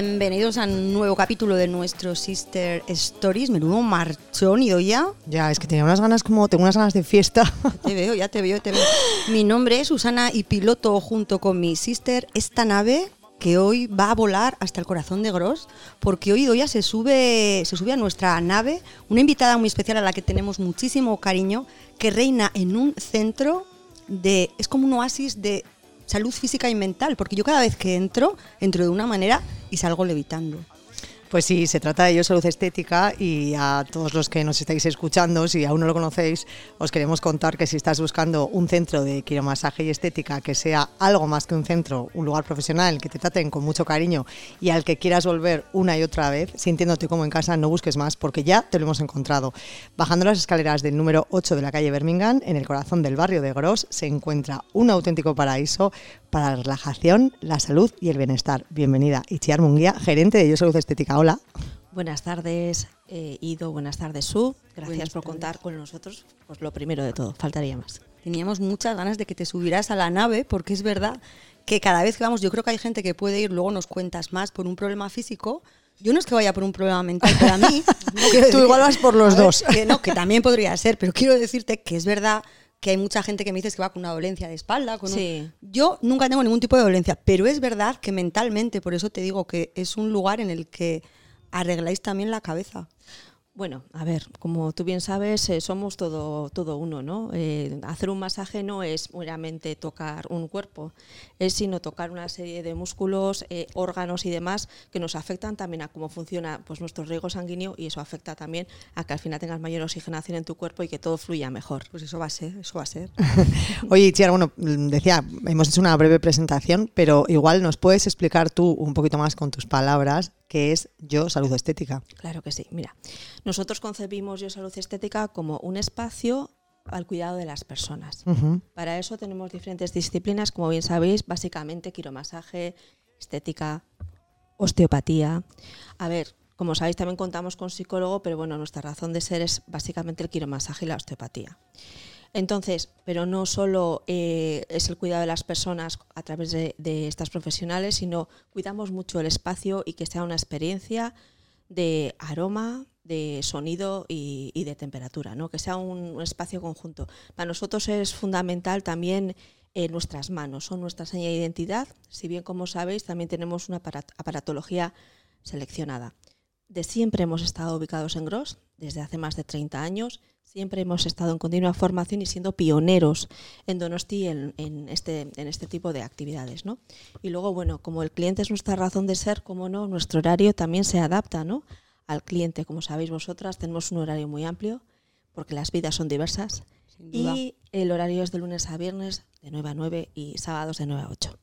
Bienvenidos a un nuevo capítulo de nuestro Sister Stories. Menudo marchón, ¿y ya? Ya, es que tenía unas ganas como, tengo unas ganas de fiesta. Te veo, ya te veo, te veo. Mi nombre es Susana y piloto junto con mi sister esta nave que hoy va a volar hasta el corazón de Gross, porque hoy Doya se sube, se sube a nuestra nave, una invitada muy especial a la que tenemos muchísimo cariño, que reina en un centro de, es como un oasis de salud física y mental, porque yo cada vez que entro, entro de una manera y salgo levitando. Pues sí, se trata de Yo Salud Estética y a todos los que nos estáis escuchando, si aún no lo conocéis, os queremos contar que si estás buscando un centro de quiromasaje y estética que sea algo más que un centro, un lugar profesional, que te traten con mucho cariño y al que quieras volver una y otra vez, sintiéndote como en casa, no busques más porque ya te lo hemos encontrado. Bajando las escaleras del número 8 de la calle Birmingham, en el corazón del barrio de Gros, se encuentra un auténtico paraíso para la relajación, la salud y el bienestar. Bienvenida, Itziar Munguía, gerente de Yo Salud Estética. Hola. Buenas tardes, eh, Ido. Buenas tardes, Su. Gracias por contar con nosotros. Pues lo primero de todo, faltaría más. Teníamos muchas ganas de que te subieras a la nave, porque es verdad que cada vez que vamos, yo creo que hay gente que puede ir, luego nos cuentas más por un problema físico. Yo no es que vaya por un problema mental, pero a mí. Tú igual vas por los dos. que no, que también podría ser, pero quiero decirte que es verdad que hay mucha gente que me dice que va con una dolencia de espalda. Con sí. Yo nunca tengo ningún tipo de dolencia, pero es verdad que mentalmente, por eso te digo que es un lugar en el que arregláis también la cabeza. Bueno, a ver, como tú bien sabes, eh, somos todo, todo uno, ¿no? Eh, hacer un masaje no es meramente tocar un cuerpo, es sino tocar una serie de músculos, eh, órganos y demás que nos afectan también a cómo funciona pues, nuestro riego sanguíneo y eso afecta también a que al final tengas mayor oxigenación en tu cuerpo y que todo fluya mejor. Pues eso va a ser, eso va a ser. Oye, Chiara, bueno, decía, hemos hecho una breve presentación, pero igual nos puedes explicar tú un poquito más con tus palabras que es Yo Salud Estética. Claro que sí. Mira, nosotros concebimos Yo Salud Estética como un espacio al cuidado de las personas. Para eso tenemos diferentes disciplinas, como bien sabéis, básicamente quiromasaje, estética, osteopatía. A ver, como sabéis, también contamos con psicólogo, pero bueno, nuestra razón de ser es básicamente el quiromasaje y la osteopatía. Entonces, pero no solo eh, es el cuidado de las personas a través de, estas profesionales, sino cuidamos mucho el espacio y que sea una experiencia de aroma, de sonido y, de temperatura, ¿no? que sea un, espacio conjunto. Para nosotros es fundamental también eh, nuestras manos, son nuestra seña de identidad, si bien como sabéis también tenemos una aparatología seleccionada. De siempre hemos estado ubicados en Gros, desde hace más de 30 años, Siempre hemos estado en continua formación y siendo pioneros en Donosti en, este, en este tipo de actividades. ¿no? Y luego, bueno, como el cliente es nuestra razón de ser, como no, nuestro horario también se adapta ¿no? Al cliente. Como sabéis vosotras, tenemos un horario muy amplio porque las vidas son diversas. Y el horario es de lunes a viernes de 9 a 9 y sábados de 9 a 8.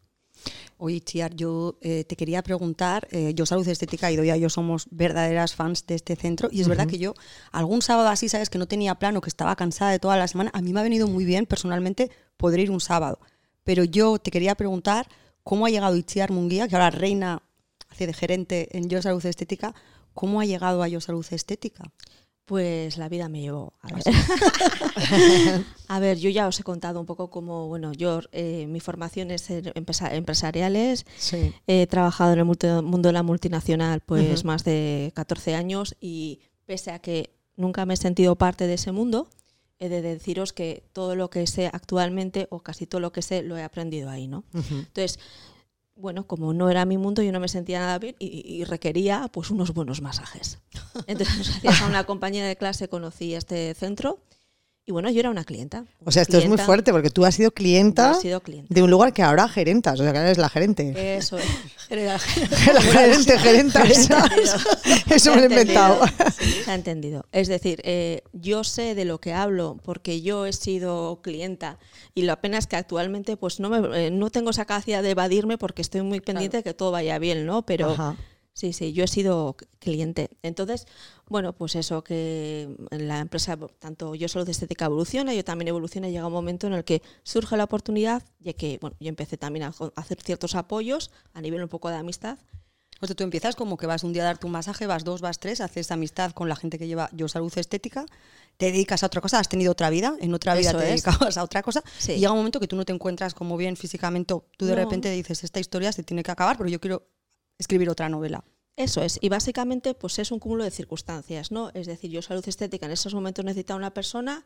Oye, Chiar, yo eh, te quería preguntar, eh, yo Salud Estética y Doya, yo somos verdaderas fans de este centro y es verdad que yo algún sábado así, sabes, que no tenía plano, que estaba cansada de toda la semana, a mí me ha venido muy bien personalmente poder ir un sábado. Pero yo te quería preguntar cómo ha llegado Itziar Munguía, que ahora reina, hace de gerente en Yo Salud Estética, ¿cómo ha llegado a Yo Salud Estética? Pues la vida me llevó. A ver. a ver, yo ya os he contado un poco cómo, bueno, yo, eh, mi formación es en empresariales. He trabajado en el mundo de la multinacional pues más de 14 años y pese a que nunca me he sentido parte de ese mundo, he de deciros que todo lo que sé actualmente o casi todo lo que sé lo he aprendido ahí, ¿no? Entonces, bueno, como no era mi mundo, yo no me sentía nada bien y, requería pues unos buenos masajes. Entonces, gracias a una compañera de clase conocí este centro y bueno, yo era una clienta. o sea, esto es muy fuerte porque tú has sido clienta, de un lugar que ahora gerentas, o sea, que eres la gerente. Eso es. la gerente, gerenta. Eso me lo he inventado. se ha entendido. Es decir, eh, yo sé de lo que hablo porque yo he sido clienta y lo apenas que actualmente pues no, me, eh, no tengo esa capacidad de evadirme porque estoy muy pendiente de que todo vaya bien, ¿no? Pero... Sí, sí, yo he sido cliente. Entonces, bueno, pues eso, que la empresa, tanto yo solo de estética evoluciona, yo también evoluciona llega un momento en el que surge la oportunidad, ya que, bueno, yo empecé también a hacer ciertos apoyos a nivel un poco de amistad. O sea, tú empiezas como que vas un día a darte un masaje, vas dos, vas tres, haces amistad con la gente que lleva yo salud estética, te dedicas a otra cosa, has tenido otra vida, en otra vida te dedicabas a otra cosa, y llega un momento que tú no te encuentras como bien físicamente, tú de repente dices, esta historia se tiene que acabar, pero yo quiero escribir otra novela. Eso es, y básicamente pues es un cúmulo de circunstancias, ¿no? Es decir, yo salud estética en esos momentos necesitaba una persona,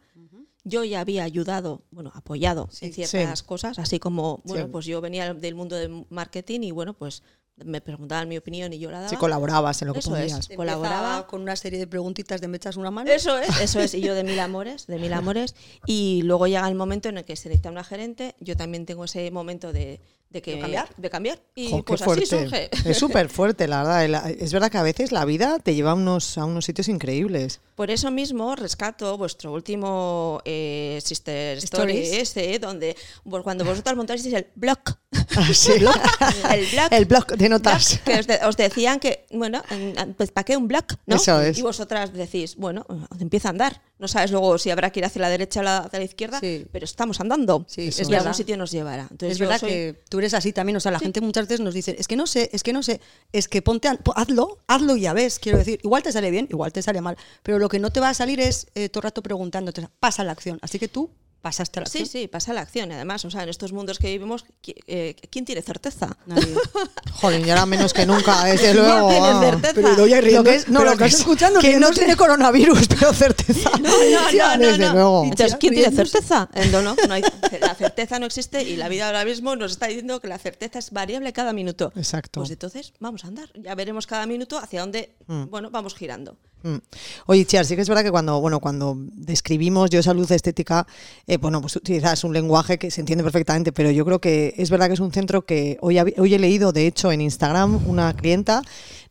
yo ya había ayudado, bueno, apoyado en ciertas Sí. cosas, así como, bueno, Sí. pues yo venía del mundo del marketing y bueno, pues me preguntaban mi opinión y yo la daba. Si colaborabas en lo que Eso es. podías. Colaboraba. Con una serie de preguntitas de me echas una mano. Eso es, eso es, y yo de mil amores, de mil amores, y luego llega el momento en el que se necesita una gerente, yo también tengo ese momento de, de que ¿De cambiar? de cambiar, y Jo, pues así fuerte. surge. Es súper fuerte, la verdad. Es verdad que a veces la vida te lleva a unos, a unos sitios increíbles. Por eso mismo rescato vuestro último eh, Sister Story, Stories. ese, donde vos- cuando vosotros montáis el blog, Sí. el blog, El blog de notas. blog, que os, de- os decían que, bueno, en- pues ¿para qué un blog? ¿no? Eso es. Y vosotras decís, bueno, empieza a andar. No sabes luego si habrá que ir hacia la derecha o la, hacia la izquierda, Sí. pero estamos andando. Sí, es a verdad. algún sitio nos llevará. Entonces, es verdad soy- que tú eres así también. O sea, la gente muchas veces nos dice, es que no sé, es que no sé, es que ponte, a- hazlo, hazlo y ya ves. Quiero decir, igual te sale bien, igual te sale mal, pero lo que no te va a salir es eh, todo el rato preguntándote, pasa la acción. Así que tú pasaste a la Sí, acción. sí, pasa la acción. Además, o sea, en estos mundos que vivimos, eh, ¿quién tiene certeza? Nadie. Jolín, y ahora menos que nunca, desde luego. ah. certeza. Pero Lo riendo, que es, no, pero lo que estás es escuchando que que no tiene coronavirus, pero certeza. No, no, no, no, Desde no. luego. Entonces, ¿quién tiene certeza? Eh, No, no, no hay- la certeza no existe y la vida ahora mismo nos está diciendo que la certeza es variable cada minuto. Exacto. Pues entonces vamos a andar. Ya veremos cada minuto hacia dónde, bueno, vamos girando. Mm. Oye, Chiar, sí que es verdad que cuando, bueno, cuando describimos yo salud estética, eh, bueno, pues utilizas un lenguaje que se entiende perfectamente, pero yo creo que es verdad que es un centro que hoy, hoy he leído, de hecho, en Instagram, una clienta,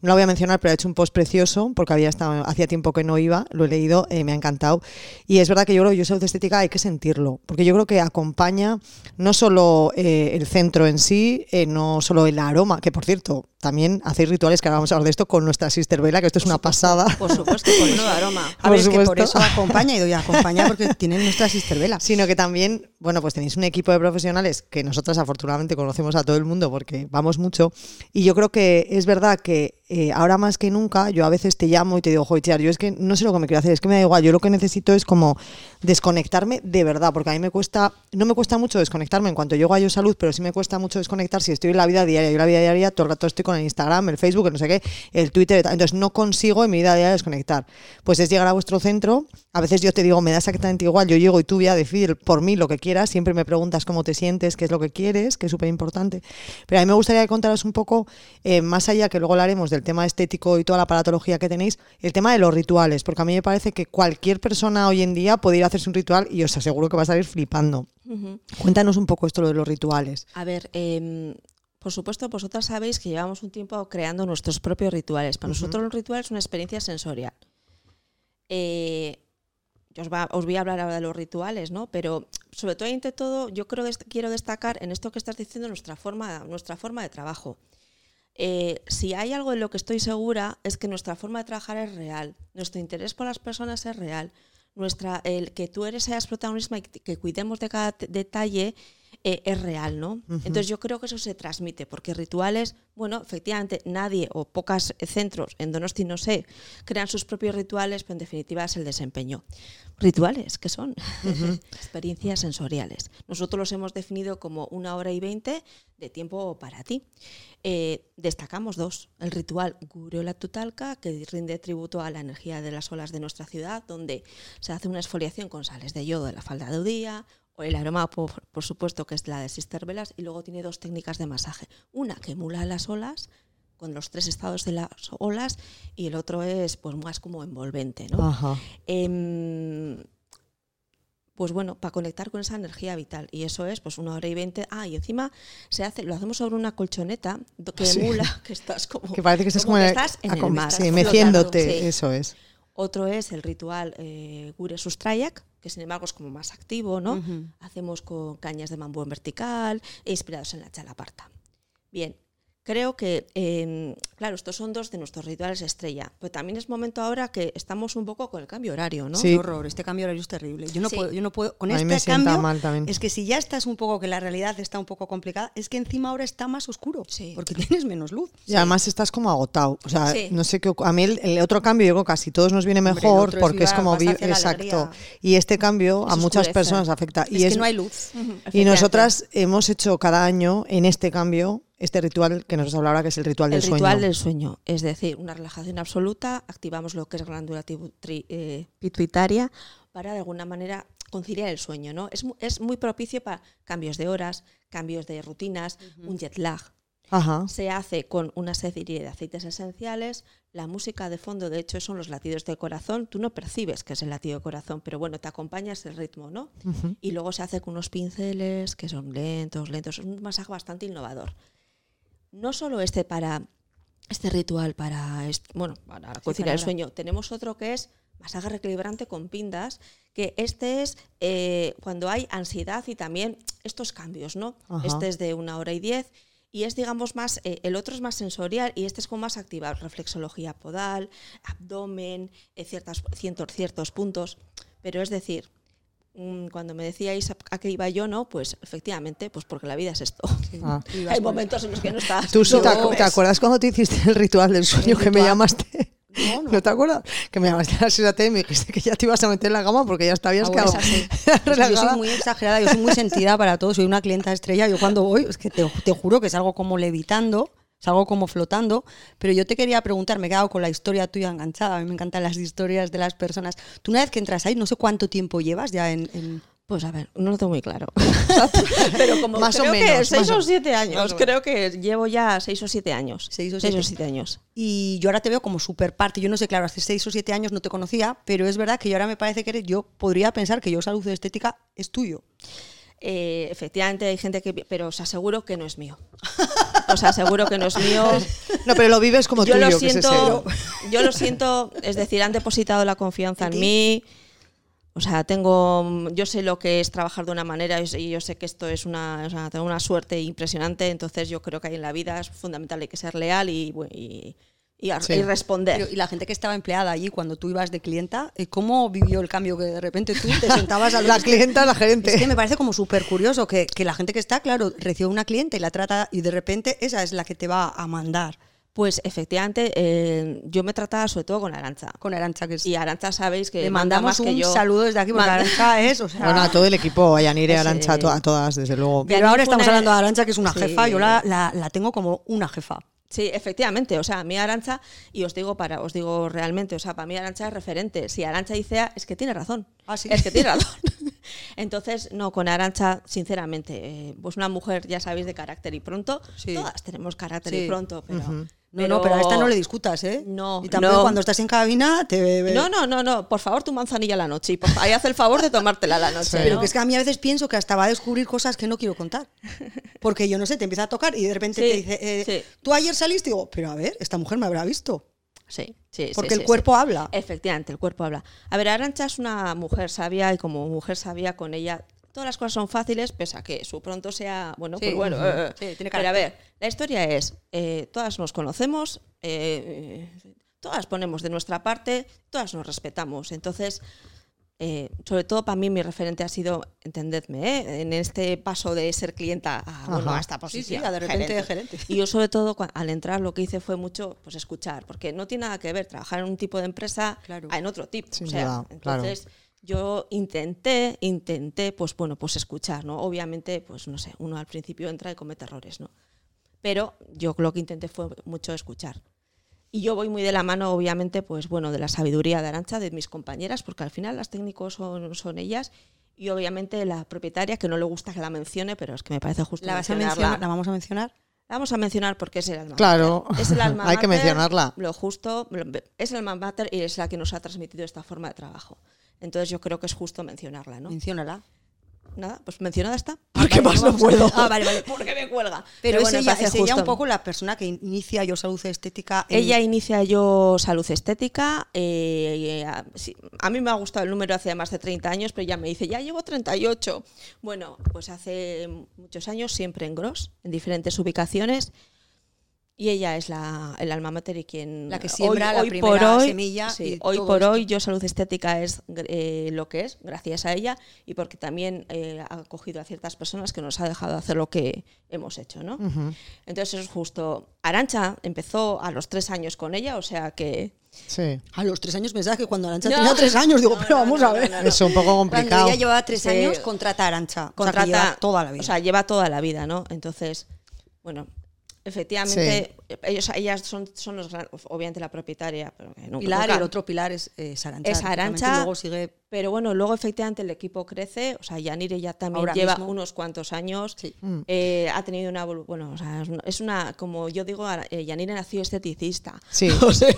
no la voy a mencionar, pero ha hecho un post precioso, porque había estado, hacía tiempo que no iba, lo he leído, eh, me ha encantado. Y es verdad que yo creo que yo salud estética hay que sentirlo, porque yo creo que acompaña no solo eh, el centro en sí, eh, no solo el aroma, que por cierto, también hacéis rituales, que ahora vamos a hablar de esto con nuestra sister Vela, que esto es una pasada. Por supuesto, con nuevo aroma. A Por ver, es que por eso acompaña y doy acompaña porque tienen nuestra sister vela. sino que también, bueno, pues tenéis un equipo de profesionales que nosotras afortunadamente conocemos a todo el mundo porque vamos mucho y yo creo que es verdad que eh, ahora más que nunca yo a veces te llamo y te digo, joder, Chiar, yo es que no sé lo que me quiero hacer, es que me da igual, yo lo que necesito es como desconectarme de verdad, porque a mí me cuesta, no me cuesta mucho desconectarme en cuanto llego a Yo Salud, pero sí me cuesta mucho desconectar si estoy en la vida diaria, yo la vida diaria todo el rato estoy con el Instagram, el Facebook, el no sé qué, el Twitter, entonces no consigo en mi vida diaria desconectar. Pues es llegar a vuestro centro, a veces yo te digo, me da exactamente igual, yo llego y tú voy a decir por mí lo que quieras, siempre me preguntas cómo te sientes, qué es lo que quieres, que es súper importante. Pero a mí me gustaría que contaras un poco, eh, más allá que luego hablaremos del tema estético y toda la paratología que tenéis, el tema de los rituales, porque a mí me parece que cualquier persona hoy en día puede ir a hacerse un ritual y os aseguro que va a salir flipando. Cuéntanos un poco esto lo de los rituales. A ver, em, por supuesto, vosotras sabéis que llevamos un tiempo creando nuestros propios rituales. Para nosotros los rituales es una experiencia sensorial. Eh, os, va- os voy a hablar ahora de los rituales, ¿no? Pero sobre todo ante todo, yo creo dest- quiero destacar en esto que estás diciendo nuestra forma, nuestra forma de trabajo. Eh, si hay algo en lo que estoy segura es que nuestra forma de trabajar es real, nuestro interés por las personas es real, nuestra, el que tú eres seas protagonista y que cuidemos de cada detalle eh, es real, ¿no? Entonces yo creo que eso se transmite, porque rituales, bueno, efectivamente nadie o pocos centros en Donosti, no sé, crean sus propios rituales, pero en definitiva es el desempeño. Rituales, ¿qué son? Experiencias sensoriales. Nosotros los hemos definido como una hora y veinte de tiempo para ti. Eh, destacamos dos. El ritual Gureola Tutalca, que rinde tributo a la energía de las olas de nuestra ciudad, donde se hace una exfoliación con sales de yodo de la falda de Udía, el aroma, por, por supuesto, que es la de Sister Velas, y luego tiene dos técnicas de masaje. Una que emula las olas, con los tres estados de las olas, y el otro es pues más como envolvente, ¿no? Ajá. Em, pues bueno, para conectar con esa energía vital. Y eso es, pues una hora y veinte. Ah, y encima se hace, lo hacemos sobre una colchoneta que Sí. emula que estás como. Que parece que estás como, que estás en el mar. sí, meciéndote, sí. eso es. Otro es el ritual eh, Gure Sustrayak, que sin embargo es como más activo, ¿no? Hacemos con cañas de bambú en vertical e inspirados en la chalaparta. Bien, creo que, eh, claro, estos son dos de nuestros rituales estrella, pero también es momento ahora que estamos un poco con el cambio horario, ¿no? Sí. Qué horror, este cambio horario es terrible. Yo no Sí. puedo, yo no puedo, con A mí este me cambio, mal también. es que si ya estás un poco, que la realidad está un poco complicada, es que encima ahora está más oscuro, Sí. porque tienes menos luz. Y además estás como agotado. O sea, Sí. no sé qué. A mí el, el otro cambio, yo creo que casi todos nos viene mejor porque es viva- como. vi- exacto. Y este cambio a muchas oscurece. personas afecta. Es y que es- no hay luz. Y nosotras hemos hecho cada año en este cambio este ritual que nos has hablado ahora, que es el ritual del el sueño. ritual del sueño, es decir, una relajación absoluta, activamos lo que es glándula tri- eh, pituitaria para de alguna manera conciliar el sueño, ¿no? Es, mu- es muy propicio para cambios de horas, cambios de rutinas, un jet lag. Ajá. Se hace con una serie de aceites esenciales, la música de fondo, de hecho, son los latidos del corazón. Tú no percibes que es el latido del corazón, pero bueno, te acompaña ese ritmo, ¿no? Y luego se hace con unos pinceles que son lentos, lentos. Es un masaje bastante innovador. No solo este para este ritual para bueno para conciliar el para- sueño, tenemos otro que es masaje reequilibrante con pindas, que este es eh, cuando hay ansiedad y también estos cambios, ¿no? Ajá. Este es de una hora y diez y es, digamos, más, eh, el otro es más sensorial y este es como más activado, reflexología podal, abdomen, eh, ciertas, ciertos, ciertos puntos. Pero es decir, cuando me decíais a, qué iba yo, ¿no? Pues efectivamente, pues porque la vida es esto. Ah. Hay momentos en los que no estás. ¿Tú no te, te acuerdas cuando te hiciste el ritual del sueño que me llamaste? No, No, no. te acuerdas? Que me llamaste a las 6 de la tarde y me dijiste que ya te ibas a meter en la cama porque ya te habías Ah, es. Es que yo soy muy exagerada, yo soy muy sentida para todo, soy una clienta estrella. Yo cuando voy, es que te, te juro que salgo como levitando, salgo como flotando. Pero yo te quería preguntar, me he quedado con la historia tuya enganchada. A mí me encantan las historias de las personas. Tú, una vez que entras ahí, no sé cuánto tiempo llevas ya en. en- Pues a ver, no lo tengo muy claro. Pero como Más o creo que menos, seis más o- o siete años, o creo que llevo ya seis o siete años. Seis o Seis siete. o siete años. Y yo ahora te veo como súper parte. Yo no sé, claro, hace seis o siete años no te conocía, pero es verdad que yo ahora me parece que eres, yo podría pensar que yo salud estética es tuyo. Eh, efectivamente hay gente que... Pero os aseguro que no es mío. Os aseguro que no es mío. No, pero lo vives como yo tuyo, lo que es siento, yo lo siento, es decir, han depositado la confianza ¿En mí. O sea, tengo, yo sé lo que es trabajar de una manera y yo sé que esto es una, o sea, tengo una suerte impresionante. Entonces yo creo que ahí en la vida es fundamental hay que ser leal y, y, y a- Sí. y responder. Pero, y la gente que estaba empleada allí cuando tú ibas de clienta, eh, ¿cómo vivió el cambio que de repente tú te sentabas a La clienta, la gerente. Es que me parece como súper curioso que, que la gente que está, claro, recibe una clienta y la trata y de repente esa es la que te va a mandar Pues efectivamente, eh, yo me trataba sobre todo con Arancha. con Arancha, que es... Y Arancha sabéis que le manda mandamos más que un yo. saludo desde aquí, porque Manda- Arancha es, o sea... Bueno, a todo el equipo, a Yanire, a Ese- Arancha, a, to- a todas, desde luego. Pero ahora estamos una- hablando de Arancha, que es una Sí. jefa, yo la, la- la tengo como una jefa. Sí, efectivamente. O sea, a mí Arancha, y os digo para, os digo realmente, o sea, para mí Arancha es referente. Si Arancha dice A, es que tiene razón. Ah, sí. Es que tiene razón. Entonces, no, con Arancha, sinceramente, eh, pues una mujer, ya sabéis, de carácter y pronto. Sí. Todas tenemos carácter Sí. y pronto, pero. No, no, pero a esta no le discutas, ¿eh? No, Y también no. cuando estás en cabina te... No, no, no, no. Por favor, tu manzanilla a la noche. Y por y haz el favor de tomártela a la noche. Sí. Pero que es que a mí a veces pienso que hasta va a descubrir cosas que no quiero contar. Porque yo no sé, te empieza a tocar y de repente Sí, te dice, eh, sí. tú ayer saliste y digo, pero a ver, esta mujer me habrá visto. Sí, sí, Porque el cuerpo habla. Efectivamente, el cuerpo habla. A ver, Arancha es una mujer sabia y como mujer sabia con ella todas las cosas son fáciles, pese a que su pronto sea, bueno, Sí, pues bueno. eh, eh. Sí, tiene Pero carácter. a ver, la historia es, eh, todas nos conocemos, eh, todas ponemos de nuestra parte, todas nos respetamos. Entonces, eh, sobre todo para mí mi referente ha sido, entendedme, ¿eh? en este paso de ser clienta a, bueno, a esta Sí, posición. sí, a de repente de gerente. Y yo sobre todo al entrar lo que hice fue mucho pues escuchar, porque no tiene nada que ver trabajar en un tipo de empresa Claro. a en otro tipo. Sin o sea, duda, claro. Yo intenté, intenté, pues bueno, pues escuchar, ¿no? Obviamente, pues no sé, uno al principio entra y comete errores, ¿no? Pero yo lo que intenté fue mucho escuchar. Y yo voy muy de la mano, obviamente, pues bueno, de la sabiduría de Arancha, de mis compañeras, porque al final las técnicos son, son ellas. Y obviamente la propietaria, que no le gusta que la mencione, pero es que me parece justo ¿La, vas a mencionar, ¿La vamos a mencionar? La vamos a mencionar porque es el alma Claro, mater. Es el alma hay que mencionarla. Lo justo, es el alma mater y es la que nos ha transmitido esta forma de trabajo. Entonces yo creo que es justo mencionarla, ¿no? Menciónala. Nada, pues mencionada está. Porque más no puedo. Ah, vale, vale. Porque me cuelga. Pero, bueno, es, ella, es un poco la persona que inicia Yo Salud Estética. en- Ella inicia yo salud estética. eh, a, sí, a mí me ha gustado el número hace más de 30 años, pero ya me dice, ya llevo 38. Bueno, pues hace muchos años, siempre en Gros, en diferentes ubicaciones. Y ella es la, el alma mater y quien... La que siembra la primera hoy, semilla sí, y hoy todo por esto. hoy yo salud estética es eh, lo que es, gracias a ella, y porque también eh, ha acogido a ciertas personas que nos ha dejado hacer lo que hemos hecho, ¿no? Ujú. Entonces eso es justo. Arancha empezó a los tres años con ella, o sea que... Sí. A los tres años pensaba que cuando Arancha No. tenía tres años, digo, No, pero vamos no, a ver. no, no. Es un poco Cuando complicado. ella llevaba tres Sí. años, contrata a Arancha. contrata o sea, que lleva toda la vida. O sea, lleva toda la vida, ¿no? Entonces, bueno, Efectivamente, ellos, ellas son, son los gran- obviamente la propietaria. Pero que nunca- Pilar y nunca- el otro pilar es eh, Sarancha. Es Arantxa, Luego sigue Pero bueno, luego efectivamente el equipo crece, o sea, Yanire ya también Ahora lleva mismo. unos cuantos años, Sí. eh, ha tenido una, bueno, o sea, es una- como yo digo, eh, Yanire nació esteticista. Sí. O sea,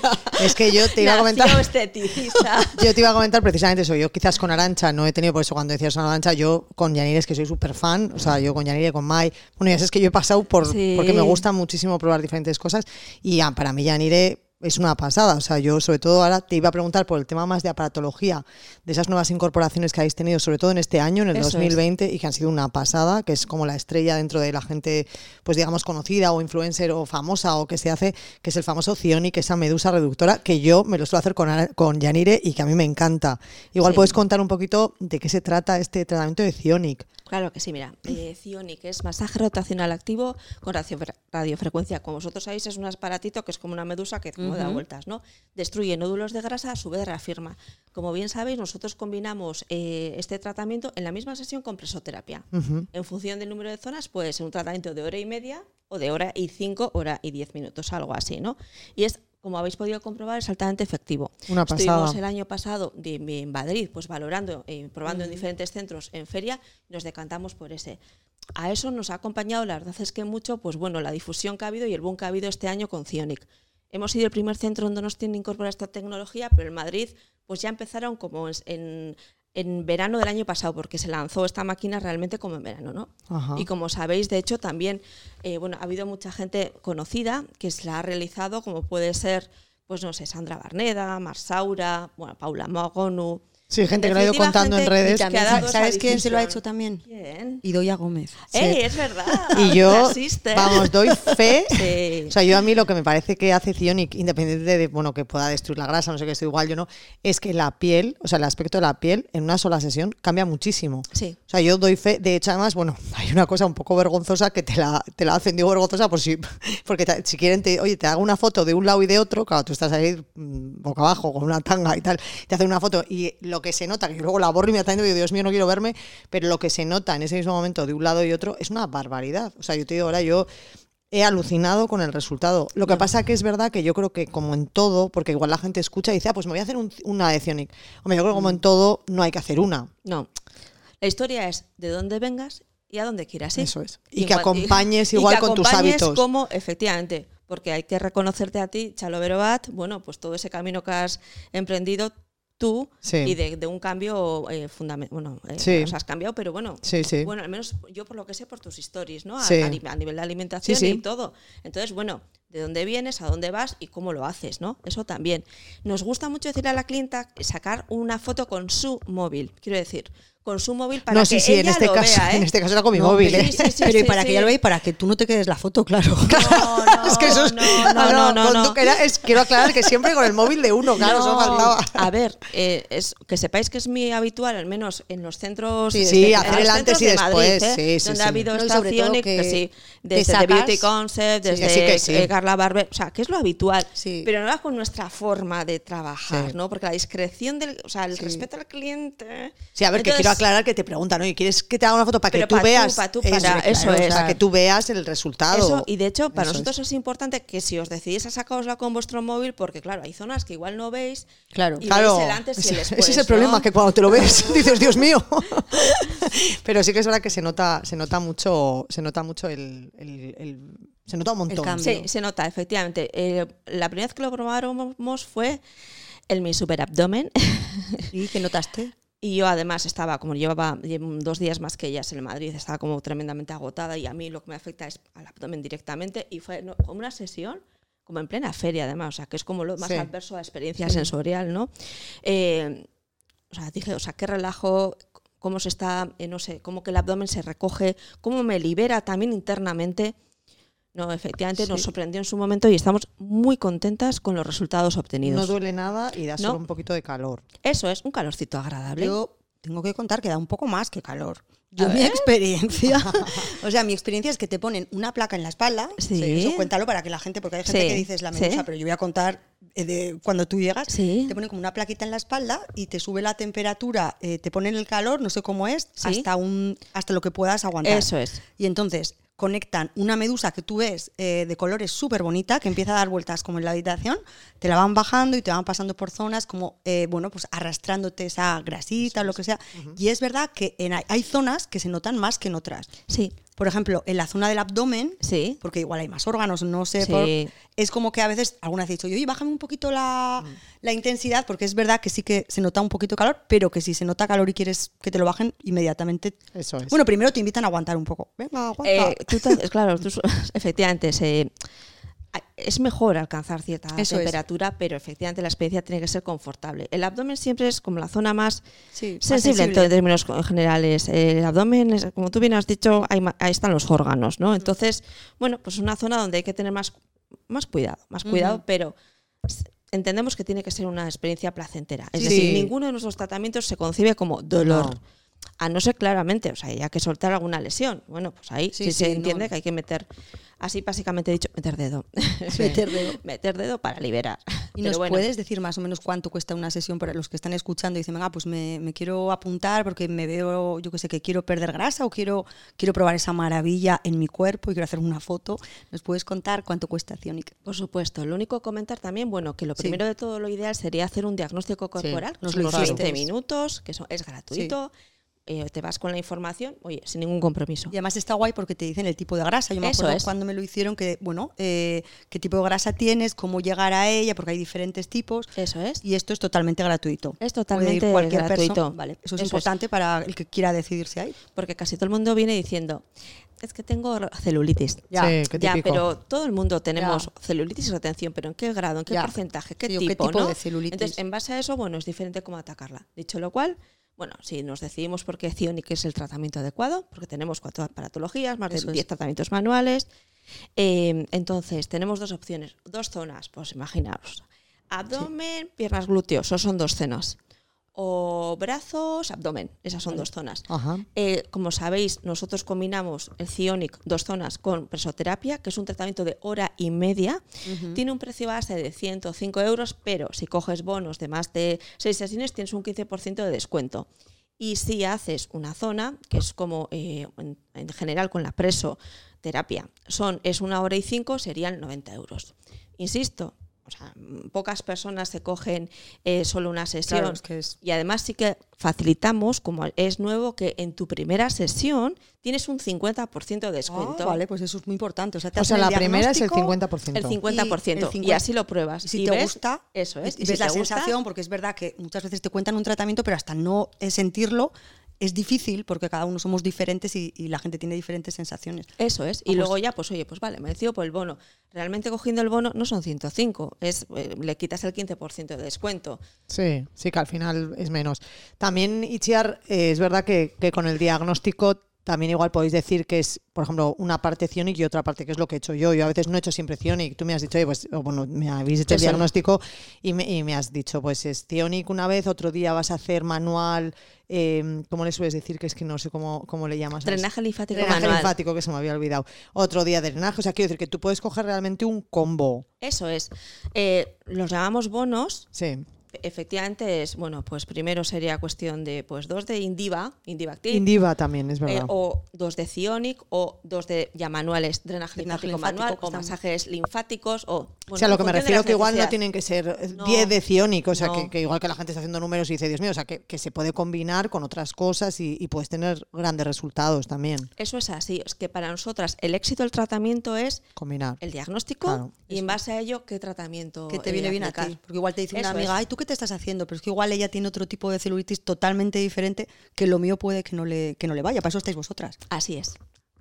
Es que yo te iba a nació comentar. esteticista. Yo te iba a comentar precisamente eso. Yo quizás con Arancha no he tenido, por eso cuando decías con Arancha, yo con Yanire es que soy súper fan. O sea, yo con Yanire, con Mai. Bueno, ya sabes que yo he pasado por. Sí. Porque me gusta muchísimo probar diferentes cosas. Y ah, para mí Yanire es una pasada. O sea, yo sobre todo ahora te iba a preguntar por el tema más de aparatología, de esas nuevas incorporaciones que habéis tenido, sobre todo en este año, en el Eso es. 2020, y que han sido una pasada, que es como la estrella dentro de la gente, pues digamos, conocida o influencer o famosa o que se hace, que es el famoso Cionic, esa medusa reductora, que yo me lo suelo hacer con, con Yanire y que a mí me encanta. Igual Sí. puedes contar un poquito de qué se trata este tratamiento de Cionic. Claro que sí, mira, eh, Cionic es masaje rotacional activo con radiofre- radiofrecuencia. Como vosotros sabéis, es un aparatito que es como una medusa que como da vueltas, ¿no? Destruye nódulos de grasa, a su vez reafirma. Como bien sabéis, nosotros combinamos eh, este tratamiento en la misma sesión con presoterapia. En función del número de zonas, puede ser un tratamiento de hora y media o de hora y cinco, hora y diez minutos, algo así, ¿no? Y es como habéis podido comprobar, es altamente efectivo. Una Estuvimos el año pasado de- en Madrid, pues valorando, eh, probando en diferentes centros en feria, nos decantamos por ese. A eso nos ha acompañado, la verdad es que mucho, pues bueno, la difusión que ha habido y el boom que ha habido este año con Cionic. Hemos sido el primer centro donde nos tiene incorporada esta tecnología, pero en Madrid, pues ya empezaron como en, en, en verano del año pasado, porque se lanzó esta máquina realmente como en verano, ¿no? Ajá. Y como sabéis, de hecho, también eh, bueno, ha habido mucha gente conocida que se la ha realizado, como puede ser, pues no sé, Sandra Barneda, Marsaura, bueno, Paula Mogonu. Sí, gente que lo ha ido contando en redes. ¿sabes quién se lo ha hecho también? ¿Quién? Idoia Gómez. ¡Ey, es verdad! Y yo, vamos, doy fe. Sí. O sea, yo a mí lo que me parece que hace Cionic, independiente de, bueno, que pueda destruir la grasa, no sé qué, estoy igual yo no, es que la piel, o sea, el aspecto de la piel en una sola sesión cambia muchísimo. Sí. O sea, yo doy fe, de hecho, además, bueno, hay una cosa un poco vergonzosa que te la, te la hacen, digo vergonzosa, por si, porque si quieren, te, oye, te hago una foto de un lado y de otro, claro, tú estás ahí mm, boca abajo con una tanga y tal, te hacen una foto y lo que se nota, que luego la borro inmediatamente y digo, Dios mío, no quiero verme, pero lo que se nota en ese mismo momento de un lado y otro es una barbaridad. O sea, yo te digo ahora, yo he alucinado con el resultado. Lo que pasa que es verdad que yo creo que como en todo, porque igual la gente escucha y dice, ah, pues me voy a hacer un- una de Cionic. Hombre, yo creo que como en todo no hay que hacer una. No. La historia es de dónde vengas y a dónde quieras ir. Eso es. Y que acompañes y igual que con tus acompañes hábitos. como, efectivamente, porque hay que reconocerte a ti, Chalo Verobat, bueno, pues todo ese camino que has emprendido tú Sí. y de, de un cambio fundamental. Bueno, eh, Sí. has cambiado, pero bueno. Sí, sí. Bueno, al menos yo por lo que sé por tus stories, ¿no? A, Sí. a a nivel de alimentación Sí, sí. y todo. Entonces, bueno, de dónde vienes, a dónde vas y cómo lo haces, ¿no? Eso también. Nos gusta mucho decirle a la clienta sacar una foto con su móvil, quiero decir, con su móvil para no, que sí, sí, en ella este lo caso, vea, ¿eh? en este caso era con mi No, móvil, pero- ¿eh? Sí, sí, sí, pero y sí, para sí. que ella lo vea y para que tú no te quedes la foto, claro. No, no, es que eso es, no, no, no, no, era- es- quiero aclarar que siempre con el móvil de uno, claro, eso faltaba. A ver, eh, es, que sepáis que es muy habitual, al menos en los centros. Sí, sí, en hacer el antes y de Madrid, después, ¿eh? sí, sí, donde sí. ha habido estaciones, que que sí, desde The Beauty Concept, Sí, desde sí sí. eh, Carla Barber, o sea, que es lo habitual, Sí. pero no era con nuestra forma de trabajar, Sí. ¿no? Porque la discreción del, o sea, el respeto al cliente. Sí, a ver, que Entonces, quiero aclarar que te preguntan, oye, ¿quieres que te haga una foto para que tú pa' tú, veas? pa' tú, para- eso claro, es. Para que tú veas el resultado. Eso, y de hecho, para Eso nosotros es. importante que si os decidís a sacarosla con vuestro móvil, porque claro, hay zonas que igual no veis. Claro. y Claro, veis el antes y ese, el después. ese es el ¿no? problema, que cuando te lo ves dices, Dios mío. Pero sí que es verdad que se nota, se nota mucho, se nota mucho el, el- el- se nota un montón. Sí, se nota, efectivamente. Eh, la primera vez que lo probamos fue el mi super abdomen. ¿Y qué notaste? Y yo además estaba, como llevaba dos días más que ellas en Madrid, estaba como tremendamente agotada y a mí lo que me afecta es al abdomen directamente. Y fue no, como una sesión, como en plena feria además, o sea, que es como lo más Sí. adverso a la experiencia sensorial, ¿no? Eh, o sea, dije, o sea, qué relajo, cómo se está, eh, no sé, cómo que el abdomen se recoge, cómo me libera también internamente. No, efectivamente nos sorprendió en su momento y estamos muy contentas con los resultados obtenidos. No duele nada y da No. solo un poquito de calor. Eso es un calorcito agradable. Yo tengo que contar que da un poco más que calor. Yo mi experiencia, o sea, mi experiencia es que te ponen una placa en la espalda. Sí. Eso cuéntalo para que la gente, porque hay gente Sí, que dices la sí. medusa, pero yo voy a contar eh, de cuando tú llegas. Sí. Te ponen como una plaquita en la espalda y te sube la temperatura, eh, te ponen el calor, no sé cómo es, hasta un hasta lo que puedas aguantar. Eso es. Y entonces, conectan una medusa que tú ves eh, de colores súper bonita, que empieza a dar vueltas como en la habitación, te la van bajando y te van pasando por zonas como, eh, bueno, pues arrastrándote esa grasita o lo que sea. Y es verdad que en, hay zonas que se notan más que en otras. Sí por ejemplo, en la zona del abdomen, sí. porque igual hay más órganos, no sé, es como que a veces alguna vez he dicho, oye, bájame un poquito la, mm. la, intensidad, porque es verdad que sí que se nota un poquito calor, pero que si se nota calor y quieres que te lo bajen, inmediatamente. Eso es. Bueno, primero te invitan a aguantar un poco. Venga, aguanta. Eh, claro, efectivamente, se es mejor alcanzar cierta temperatura, pero efectivamente la experiencia tiene que ser confortable. El abdomen siempre es como la zona más, sensible, en términos generales. El abdomen, es, como tú bien has dicho, ahí, están los órganos, ¿no? Entonces, bueno, pues es una zona donde hay que tener más, más cuidado, más cuidado, pero entendemos que tiene que ser una experiencia placentera. Es decir, ninguno de nuestros tratamientos se concibe como dolor. A no ser claramente, o sea, hay que soltar alguna lesión. Bueno, pues ahí sí, se entiende que hay que meter Así básicamente he dicho, meter dedo. meter dedo. meter dedo para liberar. ¿Y nos puedes decir más o menos cuánto cuesta una sesión para los que están escuchando y dicen, venga, pues me, quiero apuntar porque me veo, yo que sé, que quiero perder grasa o quiero, quiero probar esa maravilla en mi cuerpo y quiero hacer una foto? ¿Nos puedes contar cuánto cuesta Cionic? Por supuesto. Lo único comentar también, bueno, que lo primero de todo, lo ideal sería hacer un diagnóstico corporal. Nos lo 20 minutos, que eso es gratuito. Eh, te vas con la información, oye, sin ningún compromiso. Y además está guay porque te dicen el tipo de grasa. Yo me acuerdo cuando me lo hicieron que, bueno, eh, qué tipo de grasa tienes, cómo llegar a ella, porque hay diferentes tipos. Eso es. Y esto es totalmente gratuito. Es totalmente gratuito. Vale, eso es importante para el que quiera decidirse ahí. Porque casi todo el mundo viene diciendo, es que tengo celulitis. Ya, ya pero todo el mundo tenemos celulitis y retención, pero ¿en qué grado, en qué porcentaje, qué tipo, qué tipo de celulitis? Entonces, en base a eso, bueno, es diferente cómo atacarla. Dicho lo cual, bueno, si nos decidimos por qué Cionic es el tratamiento adecuado, porque tenemos cuatro aparatologías, más de 10 tratamientos manuales. Eh, entonces, tenemos dos opciones, dos zonas, pues imaginaros. Abdomen, piernas, glúteos, son dos zonas o brazos, abdomen. Esas son dos zonas. Eh, como sabéis, nosotros combinamos el Cionic, dos zonas, con presoterapia, que es un tratamiento de hora y media. Tiene un precio base de 105 euros, pero si coges bonos de más de seis sesiones, tienes un 15% de descuento. Y si haces una zona, que es como eh, en, general con la presoterapia, son, es una hora y cinco, serían 90 euros. Insisto, o sea, pocas personas se cogen eh, solo una sesión. Y además sí que facilitamos, como es nuevo, que en tu primera sesión tienes un 50% de descuento. Ah, vale, pues eso es muy importante. O sea, la primera es el 50%. El 50%. Y, así lo pruebas. si te gusta, eso es. Y, ves la sensación, porque es verdad que muchas veces te cuentan un tratamiento, pero hasta no sentirlo, es difícil porque cada uno somos diferentes y, la gente tiene diferentes sensaciones. Eso es. Y luego ya, pues oye, pues vale, me decido por el bono. Realmente cogiendo el bono no son 105, es, eh, le quitas el 15% de descuento. Sí, sí que al final es menos. También, Ichiar, eh, es verdad que, que con el diagnóstico también igual podéis decir que es, por ejemplo, una parte Cionic y otra parte que es lo que he hecho yo. Yo a veces no he hecho siempre Cionic. Tú me has dicho, pues, bueno, me habéis hecho el diagnóstico y me, has dicho, pues es Cionic una vez, otro día vas a hacer manual, eh, ¿cómo le sueles decir? Que es que no sé cómo, cómo le llamas. Drenaje linfático Drenaje linfático, que se me había olvidado. Otro día de drenaje. O sea, quiero decir que tú puedes coger realmente un combo. Eso es. Eh, los llamamos bonos. Sí efectivamente es, bueno, pues primero sería cuestión de pues dos de Indiva, Indiva Active. Indiva también, es verdad. Eh, o dos de Cionic, o dos de ya manuales, drenaje linfático, manual, o masajes linfáticos, o... o sea, lo que me refiero que igual no tienen que ser 10 de Cionic, o sea, que, igual que la gente está haciendo números y dice, Dios mío, o sea, que, se puede combinar con otras cosas y, puedes tener grandes resultados también. Eso es así, es que para nosotras el éxito del tratamiento es combinar. el diagnóstico y en base a ello qué tratamiento que te viene eh, bien a ti, porque igual te dice una amiga, ay, ¿tú qué te estás haciendo? Pero es que igual ella tiene otro tipo de celulitis totalmente diferente que lo mío puede que no le, que no le vaya. Para eso estáis vosotras. Así es.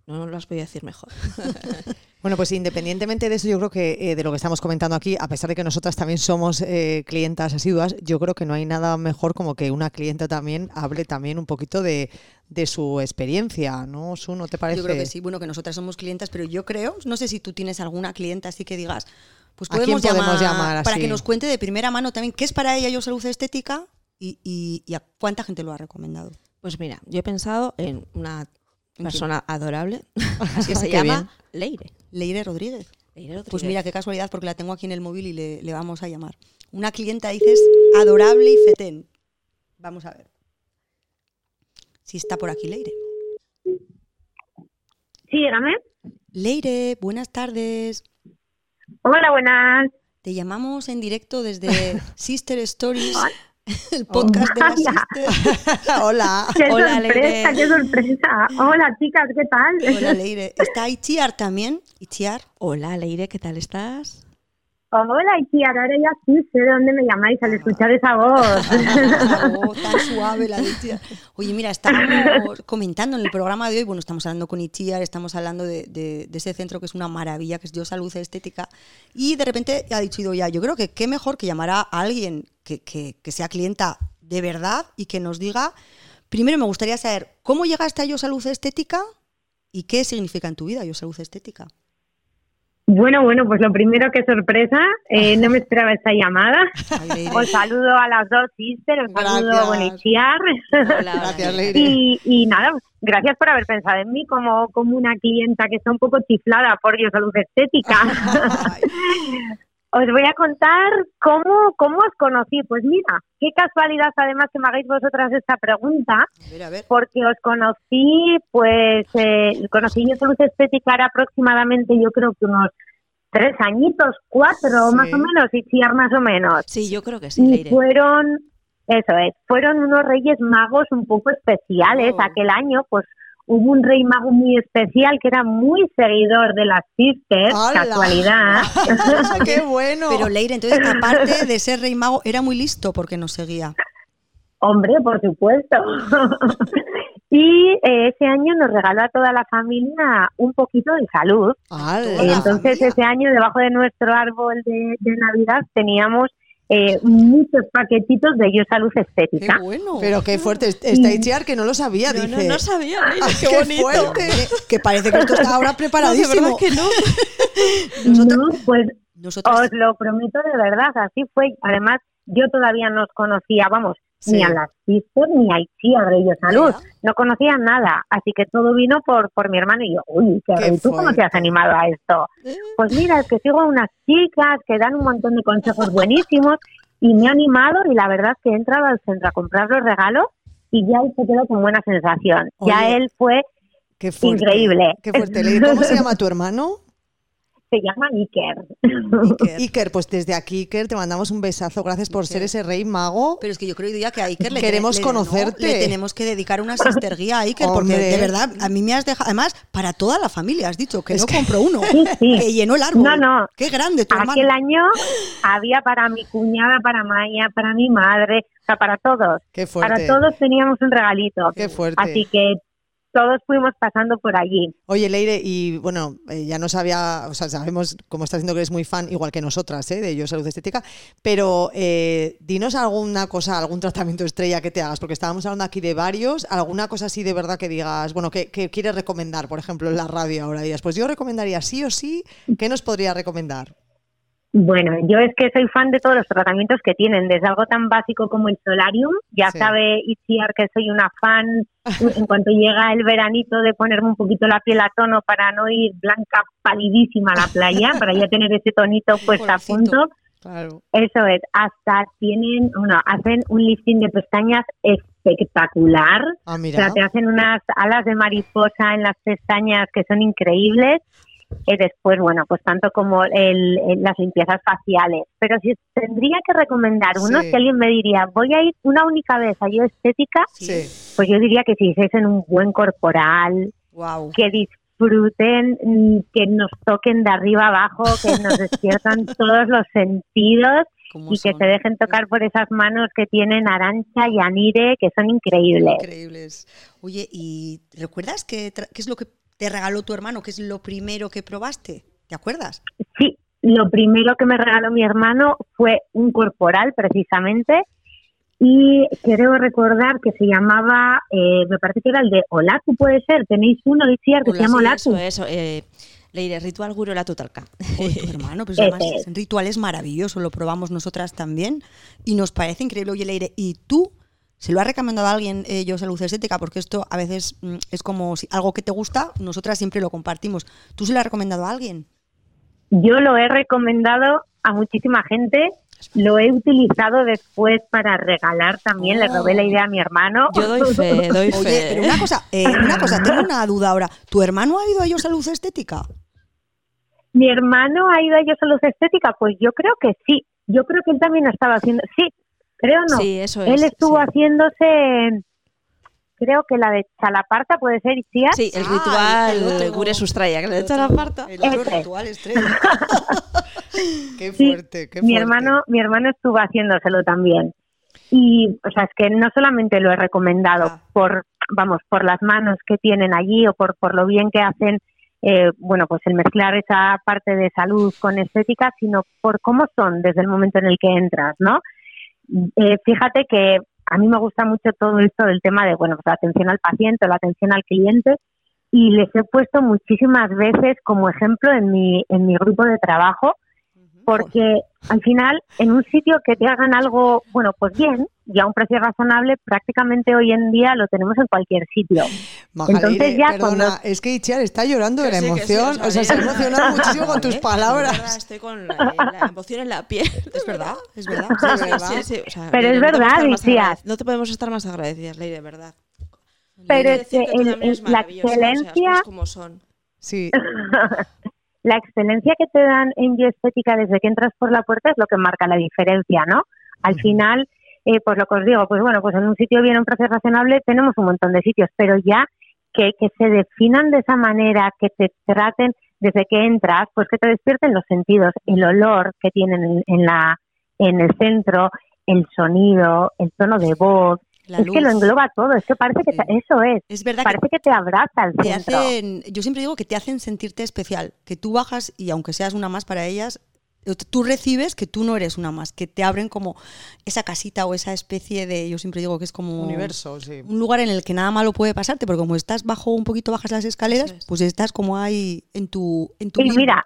No, lo voy a decir mejor. Bueno, pues independientemente de eso, yo creo que eh, de lo que estamos comentando aquí, a pesar de que nosotras también somos eh, clientas asiduas, yo creo que no hay nada mejor como que una clienta también hable también un poquito de, su experiencia, ¿no? Su, ¿No te parece? Yo creo que sí, bueno, que nosotras somos clientas, pero yo creo, no sé si tú tienes alguna clienta así que digas, pues podemos, llamar, para que nos cuente de primera mano también qué es para ella Yo Salud Estética y, a cuánta gente lo ha recomendado. Pues mira, yo he pensado en una persona adorable que se llama Leire. Leire Rodríguez. Pues mira, qué casualidad, porque la tengo aquí en el móvil y le, vamos a llamar. Una clienta, dices, adorable y fetén. Vamos a ver. Si está por aquí Leire. Sí, dígame. Leire, buenas tardes. Hola, buenas. Te llamamos en directo desde Sister Stories, el podcast de la Sister. Hola. Qué Hola, sorpresa, Leire. qué sorpresa. Hola, chicas, ¿qué tal? Hola, Leire. ¿Está Itziar también? Itziar. Hola, Leire, ¿qué tal estás? Hola, Itziar, ahora ya sí sé de dónde me llamáis al escuchar esa voz. Oh, tan suave la de Itziar. Oye, mira, estábamos comentando en el programa de hoy, bueno, estamos hablando con Itziar, estamos hablando de, de- de ese centro que es una maravilla, que es Yo Salud Estética, y de repente ha dicho ya, yo creo que qué mejor que llamar a alguien que, que- que sea clienta de verdad y que nos diga, primero me gustaría saber cómo llegaste a Yo Salud Estética y qué significa en tu vida Yo Salud Estética. Bueno, bueno, pues lo primero que sorpresa, eh, no me esperaba esta llamada. Ay. Os saludo a las dos sister, os saludo Gracias. bueno, Itziar. Hola, Gracias. Y, y nada, gracias por haber pensado en mí como, como una clienta que está un poco chiflada por Yo Salud Estética. Ay, Os voy a contar cómo, cómo os conocí. Pues mira, qué casualidad además que me hagáis vosotras esta pregunta, a ver, a ver. porque os conocí, pues, eh, conocí yo Salud Estética era aproximadamente, yo creo que unos tres añitos, cuatro Sí. más o menos, y chiar más o menos. Sí, yo creo que sí, Y fueron, eso es, fueron unos reyes magos un poco especiales. Oh. Aquel año, pues, hubo un rey mago muy especial que era muy seguidor de las sisters, ¡Hala! casualidad. ¡Qué bueno! Pero Leire, entonces, aparte de ser rey mago, era muy listo porque nos seguía. Hombre, por supuesto. y eh, ese año nos regaló a toda la familia un poquito de salud. Entonces ese año debajo de nuestro árbol de, de Navidad teníamos eh, muchos paquetitos de Yo Salud ¡Qué Estética. bueno! Pero qué fuerte. Está Itziar que no lo sabía, No, no, dice. no sabía, Leire, qué, ¡Qué bonito. fuerte! que parece que esto está ahora No, de preparadísimo. verdad que no. Nosotros- No, pues Nosotros, os lo prometo de verdad, así fue. Además, yo todavía no os conocía, vamos, ni a las sisters ni a Itziar de Salud. No conocía nada, así que todo vino por, por mi hermano y yo, uy, qué, rey, ¿tú cómo te has animado a esto? Pues mira, es que sigo a unas chicas que dan un montón de consejos buenísimos y me he animado y la verdad es que he entrado al centro a comprar los regalos y ya él se quedó con buena sensación. Ya él fue, ¡Qué fuerte! Increíble. ¡Qué fuerte! ¿Cómo se llama tu hermano? Se llama Iker. Iker. Iker, pues desde aquí, Iker, te mandamos un besazo. Gracias por ser ese rey mago. Pero es que yo creo ya que a Iker le Queremos le- conocerte. no, le tenemos que dedicar una sister guía a Iker, porque de verdad, a mí me has dejado. Además, para toda la familia has dicho que Es no que- compro uno. Sí, sí. Que llenó el árbol. No, no. Qué grande tu hermano. Aquel año había para mi cuñada, para Maya, para mi madre, o sea, para todos. ¡Qué fuerte! Para todos teníamos un regalito. ¡Qué fuerte! Así que todos fuimos pasando por allí. Oye, Leire, y bueno, eh, ya no sabía, o sea, sabemos, como estás diciendo que eres muy fan, igual que nosotras, ¿eh? de Yo Salud Estética, pero eh, dinos alguna cosa, algún tratamiento estrella que te hagas, porque estábamos hablando aquí de varios, alguna cosa así de verdad que digas, bueno, que, que quieres recomendar, por ejemplo, en la radio ahora días. Pues yo recomendaría sí o sí, ¿qué nos podría recomendar? Bueno, yo es que soy fan de todos los tratamientos que tienen, desde algo tan básico como el solarium, ya Sí. sabe Itziar que soy una fan en cuanto llega el veranito de ponerme un poquito la piel a tono para no ir blanca palidísima a la playa, para ya tener ese tonito puesto a punto. Claro. Eso es, hasta tienen, bueno, hacen un lifting de pestañas espectacular. Ah, O sea, te hacen unas alas de mariposa en las pestañas que son increíbles. Y después, bueno, pues tanto como el, el- las limpiezas faciales. Pero si tendría que recomendar uno, Sí. si alguien me diría, voy a ir una única vez a yo estética, Sí. pues yo diría que si hiciesen un buen corporal, Wow. que disfruten, mm, que nos toquen de arriba abajo, que nos despiertan todos los sentidos ¿Cómo y que se dejen tocar por esas manos que tienen Arancha y Anire, que son increíbles. Increíbles. Oye, ¿y recuerdas qué, tra- qué es lo que te regaló tu hermano? ¿Qué es lo primero que probaste? ¿Te acuerdas? Sí, lo primero que me regaló mi hermano fue un corporal, precisamente, y creo recordar que se llamaba, eh, me parece que era el de Olaku, puede ser. Tenéis uno, Itziar, que se llama sí, Olaku. Eso, eso. Eh, Leire, ritual guro la tutalca. Oye, tu hermano, pero Ese además es. es un ritual es maravilloso, lo probamos nosotras también y nos parece increíble. Oye, Leire, ¿y tú se lo has recomendado a alguien, eh, yo salud estética? Porque esto a veces mm, es como si algo que te gusta, nosotras siempre lo compartimos. ¿Tú se lo has recomendado a alguien? Yo lo he recomendado a muchísima gente lo he utilizado después para regalar también, le robé la idea a mi hermano. Yo doy fe, doy fe. Oye, pero una cosa, eh, una cosa, tengo una duda ahora. ¿Tu hermano ha ido a ellos a Luz Estética? Mi hermano ha ido a ellos a Luz Estética, pues yo creo que sí. Yo creo que él también estaba haciendo, sí, creo no. Sí, eso es. él estuvo sí. haciéndose, creo que la de Chalaparta puede ser. Sí, el Ah, ritual el- el otro- de Gure Sustraya, que la parta. El otro Ese. ritual estrella. Qué Sí, fuerte, qué mi fuerte. hermano, mi hermano estuvo haciéndoselo también. Y, o sea, es que no solamente lo he recomendado Ah. por, vamos, por las manos que tienen allí o por, por lo bien que hacen, eh, bueno, pues el mezclar esa parte de salud con estética, sino por cómo son desde el momento en el que entras, ¿no? Eh, fíjate que a mí me gusta mucho todo esto del tema de, bueno, pues la atención al paciente, la atención al cliente, y les he puesto muchísimas veces como ejemplo en mi, en mi grupo de trabajo, porque al final en un sitio que te hagan algo, bueno, pues bien, y a un precio razonable, prácticamente hoy en día lo tenemos en cualquier sitio. Entonces ya perdona, cuando- es que Itziar está llorando de la sí, sí, emoción. o sea, se ha emocionado muchísimo con tus ¿eh? palabras. Estoy con la, la emoción en la piel. Es verdad, es verdad. Pero es verdad, agradec- No te podemos estar más agradecidas, Leire, de verdad. Pero es que el- el- la maravillosa, o sea, las excelencia- cosas como son. Sí, la excelencia que te dan en bioestética desde que entras por la puerta es lo que marca la diferencia, ¿no? Al final, eh, pues lo que os digo, pues bueno, pues en un sitio bien, un precio razonable, tenemos un montón de sitios, pero ya que, que se definan de esa manera, que te traten desde que entras, pues que te despierten los sentidos, el olor que tienen en, en la en el centro, el sonido, el tono de voz, La es que lo engloba todo, es que parece que Sí. te- eso es, Es verdad que parece que te abraza el te hacen, yo siempre digo que te hacen sentirte especial, que tú bajas y aunque seas una más para ellas, tú recibes que tú no eres una más, que te abren como esa casita o esa especie de, yo siempre digo que es como universo, sí. un lugar en el que nada malo puede pasarte, porque como estás bajo un poquito bajas las escaleras, es. pues estás como ahí en tu en tu Y mira,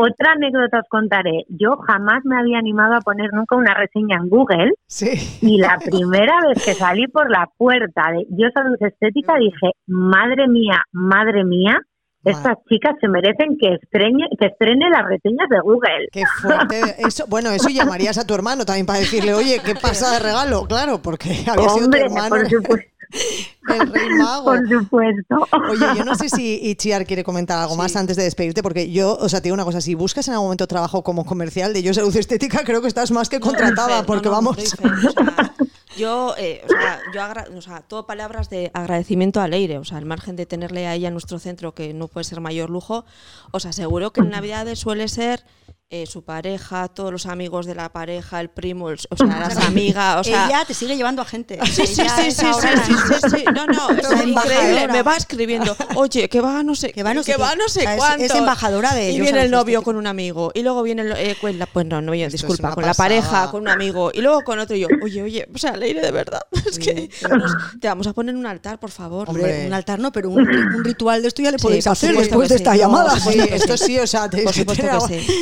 otra anécdota os contaré. Yo jamás me había animado a poner nunca una reseña en Google Sí. y la primera vez que salí por la puerta de Yo Salud Estética dije, madre mía, madre mía, estas chicas se merecen que estrene, que estrene las reseñas de Google. Qué fuerte. Eso, bueno, eso llamarías a tu hermano también para decirle, oye, ¿qué pasa de regalo? Claro, porque había sido tu Hombre, hermano por supuesto, el rey mago. por supuesto. Oye, yo no sé si Itziar quiere comentar algo más antes de despedirte, porque yo, o sea, te digo una cosa, si buscas en algún momento trabajo como comercial de Yo Salud Estética, creo que estás más que contratada, No, porque no, vamos... o sea, yo, eh, o sea, yo agra- o sea, todo palabras de agradecimiento a Leire, o sea, al margen de tenerle a nuestro centro, que no puede ser mayor lujo, os aseguro que en Navidades suele ser eh, su pareja, todos los amigos de la pareja, el primo, el- o sea, las amigas, o sea, ella te sigue llevando a gente. Sí, sí, sí, sí, ahora sí, sí, sí, sí. No, no, es increíble. Me va escribiendo, oye, que va no sé, Que va no sé qué. va no sé es- cuánto. es embajadora de Y Yo viene el novio con un amigo. Y luego viene, el, eh, con la- pues no, no, Esto es disculpa, con la pareja, con un amigo. Y luego con otro y yo, oye, oye, o sea, Leire, de verdad. Es que nos- te vamos a poner en un altar, por favor. Hombre, un altar no, pero un, un ritual de esto ya le podéis por hacer supuesto después que de sí. esta llamada. Sí, que esto sí. o sea, que que sí.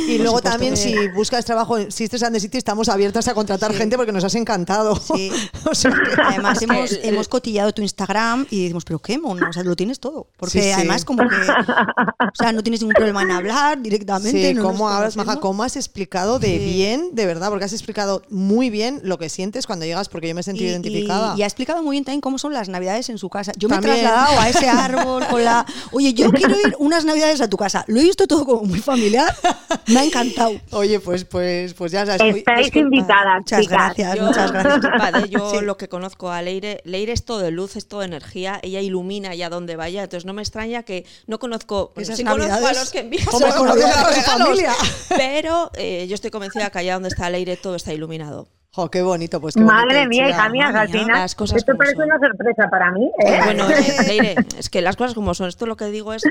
Y Por luego también, si buscas trabajo en Sisters and the City, estamos abiertas a contratar gente porque nos has encantado. Sí. o sea que- Además, hemos, cotillado tu Instagram y decimos, pero qué mono, o sea, lo tienes todo. Porque Sí, además, como que, o sea, no tienes ningún problema en hablar directamente. Sí, no nos cómo hablas, Maja, cómo has explicado de bien, de verdad, porque has explicado muy bien lo que sientes cuando llegas, porque yo me he sentido Y- identificada. Y, y ha explicado muy bien también cómo son las navidades en su casa. Yo me También. he trasladado a ese árbol con la. Oye, yo quiero ir unas navidades a tu casa. Lo he visto todo como muy familiar. Me ha encantado. Oye, pues, pues, pues ya sabes. Estáis invitadas, Muchas chicas. gracias, Yo, muchas gracias. yo Sí. lo que conozco a Leire, Leire es todo de luz, es todo de energía, ella ilumina allá donde vaya, entonces no me extraña que no conozco, bueno, Esas sí conozco a los que envían a familia. pero eh, yo estoy convencida que allá donde está Leire todo está iluminado. Jo, qué bonito, pues qué Madre bonito, mía, hija mía, cosas esto parece son. una sorpresa para mí. ¿eh? Bueno, eh, Leire, es que las cosas como son, esto lo que digo es,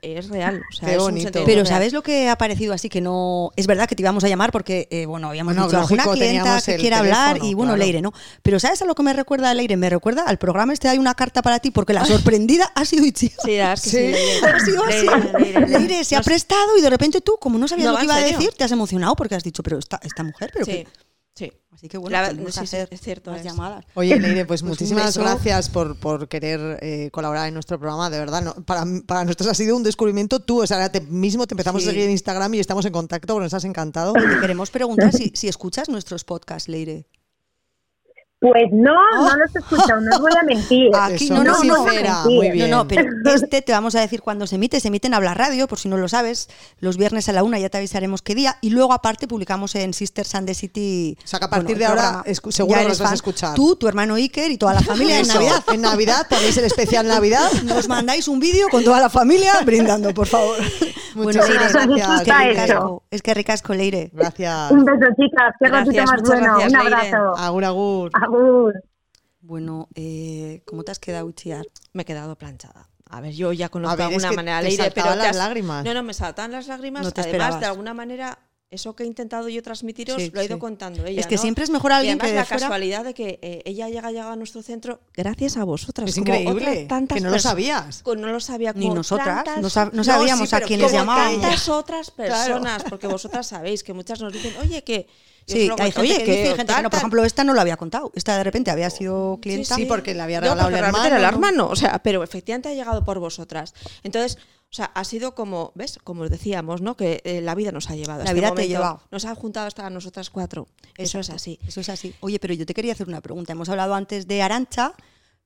es real, o sea, Qué es bonito. Pero real. ¿sabes lo que ha parecido así? Que no. Es verdad que te íbamos a llamar porque, eh, bueno, habíamos Bueno, dicho alguna lógico, clienta teníamos que quiera hablar y bueno, claro. Leire, ¿no? Pero ¿sabes a lo que me recuerda a Leire? Me recuerda al programa este Hay una carta para ti porque la sorprendida ha sido Itziar. Sí, es que sí. Ha sido así. Leire, Leire, Leire se ha prestado y de repente tú, como no sabías No, lo que iba a decir, te has emocionado porque has dicho, pero esta, esta mujer, pero Sí. qué. Sí. Así que bueno, La- podemos sí, sí, hacer es cierto, las es. llamadas. Oye, Leire, pues, Pues muchísimas gracias por, por querer eh, colaborar en nuestro programa, de verdad. No, para, para nosotros ha sido un descubrimiento tú, o sea, ahora te- mismo te empezamos Sí. a seguir en Instagram y estamos en contacto, porque nos has encantado. Te queremos preguntar si, si escuchas nuestros podcasts, Leire. Pues no, no los he escuchado, no os voy a mentir. Aquí Eso, no, no, no. sincera, Sí. muy No, bien. No, no, pero este te vamos a decir cuándo se emite. Se emite en Habla Radio, por si no lo sabes, los viernes a la una, ya te avisaremos qué día. Y luego, aparte, publicamos en Sister Sunday City. O sea, que a partir de ahora, programa. seguro los vas a escuchar. Tú, tu hermano Iker y toda la familia en Navidad. En Navidad, tenéis el especial Navidad. Nos mandáis un vídeo con toda la familia brindando, por favor. Muchas Leire, gracias, es que Leire. ricasco, es que ricasco, Leire. Gracias. Un beso, chicas, qué Gracias, ratito más bueno. gracias, Un Leire. abrazo. Agur, agur. Agur. Bueno, eh, ¿cómo te has quedado, Uchiar? Me he quedado planchada. A ver, yo ya conozco de alguna manera a te Leire, pero las has- lágrimas. No, no, me saltan las lágrimas. No te Además, esperabas. de alguna manera, eso que he intentado yo transmitiros Sí, lo ha ido sí. contando ella. Es que ¿no? siempre es mejor alguien y además que de la fuera- casualidad de que eh, ella llega, llega a nuestro centro gracias a vosotras. Es como increíble, otras tantas que no lo sabías. No lo sabía. Ni nosotras, tantas- no sab- no sabíamos sí, a quiénes como llamábamos. tantas otras Claro. personas, porque vosotras sabéis que muchas nos dicen, oye, que... yo Sí, hay gente gente que dice y gente que no. Por ejemplo, esta no lo había contado. Esta de repente había sido clienta. Sí, porque le había No, regalado porque el hermano. era el ¿no? hermano, o sea, pero efectivamente ha llegado por vosotras. Entonces, o sea, ha sido como, ¿ves? Como os decíamos, ¿no? Que eh, la vida nos ha llevado. La este vida te momento. lleva. Nos ha juntado hasta nosotras cuatro. Eso es así. Eso es así. Oye, pero yo te quería hacer una pregunta. Hemos hablado antes de Arancha,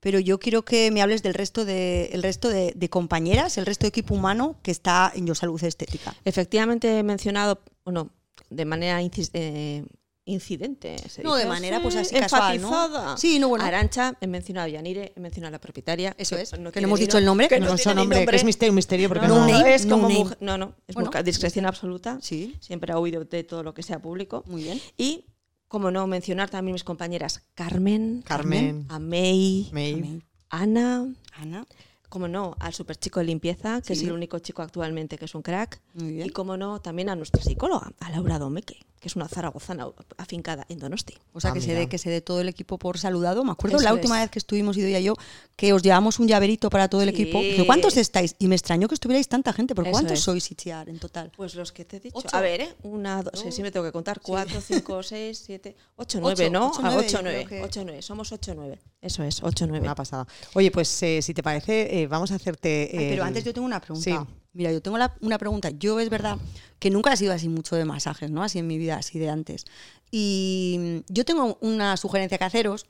pero yo quiero que me hables del resto de, el resto de, de compañeras, el resto de equipo humano que está en Yo Salud Estética. Efectivamente he mencionado, bueno, de manera incis- eh, incidente. se No, de manera, pues, así, casual, ¿no? Sí, no, bueno. Arancha, he mencionado a Yanire, he mencionado a la propietaria. Eso es, que no hemos dicho el nombre. que No, no no son nombre, que es misterio, misterio, porque no, no. no, name, es no como name. mujer- no, no, es Bueno. muy- discreción absoluta. Sí, Siempre ha huido de todo lo que sea público. muy bien. Y, como no, mencionar también mis compañeras Carmen, Carmen, a May, May. Ana, Ana, como no, al super chico de limpieza, que es el único chico actualmente que es un crack. Y como no, también a nuestra psicóloga, a Laura Domeque, que es una zaragozana afincada en Donosti. O sea, Ah, que se, dé, que se dé todo el equipo por saludado. Me acuerdo Eso la es. última vez que estuvimos Ido y yo, que os llevamos un llaverito para todo el Sí. equipo. Dije, ¿cuántos estáis? Y me extrañó que estuvierais tanta gente, porque Eso ¿cuántos es. sois, Ichiar, en total? Pues los que te he dicho. Ocho. A ver, ¿eh? Una, dos, sí, sí me tengo que contar. Cuatro, cinco, seis, siete, ocho, Ocho, nueve, ¿no? ocho, nueve, ocho, nueve. creo que- Ocho, nueve. Somos ocho, nueve. Eso es, ocho, nueve. Una pasada. Oye, pues eh, si te parece, eh, vamos a hacerte. Ay, pero el- antes yo tengo una pregunta. Mira, yo tengo una pregunta. Yo es verdad que nunca he sido así mucho de masajes, ¿no? Así en mi vida, así de antes. Y yo tengo una sugerencia que haceros.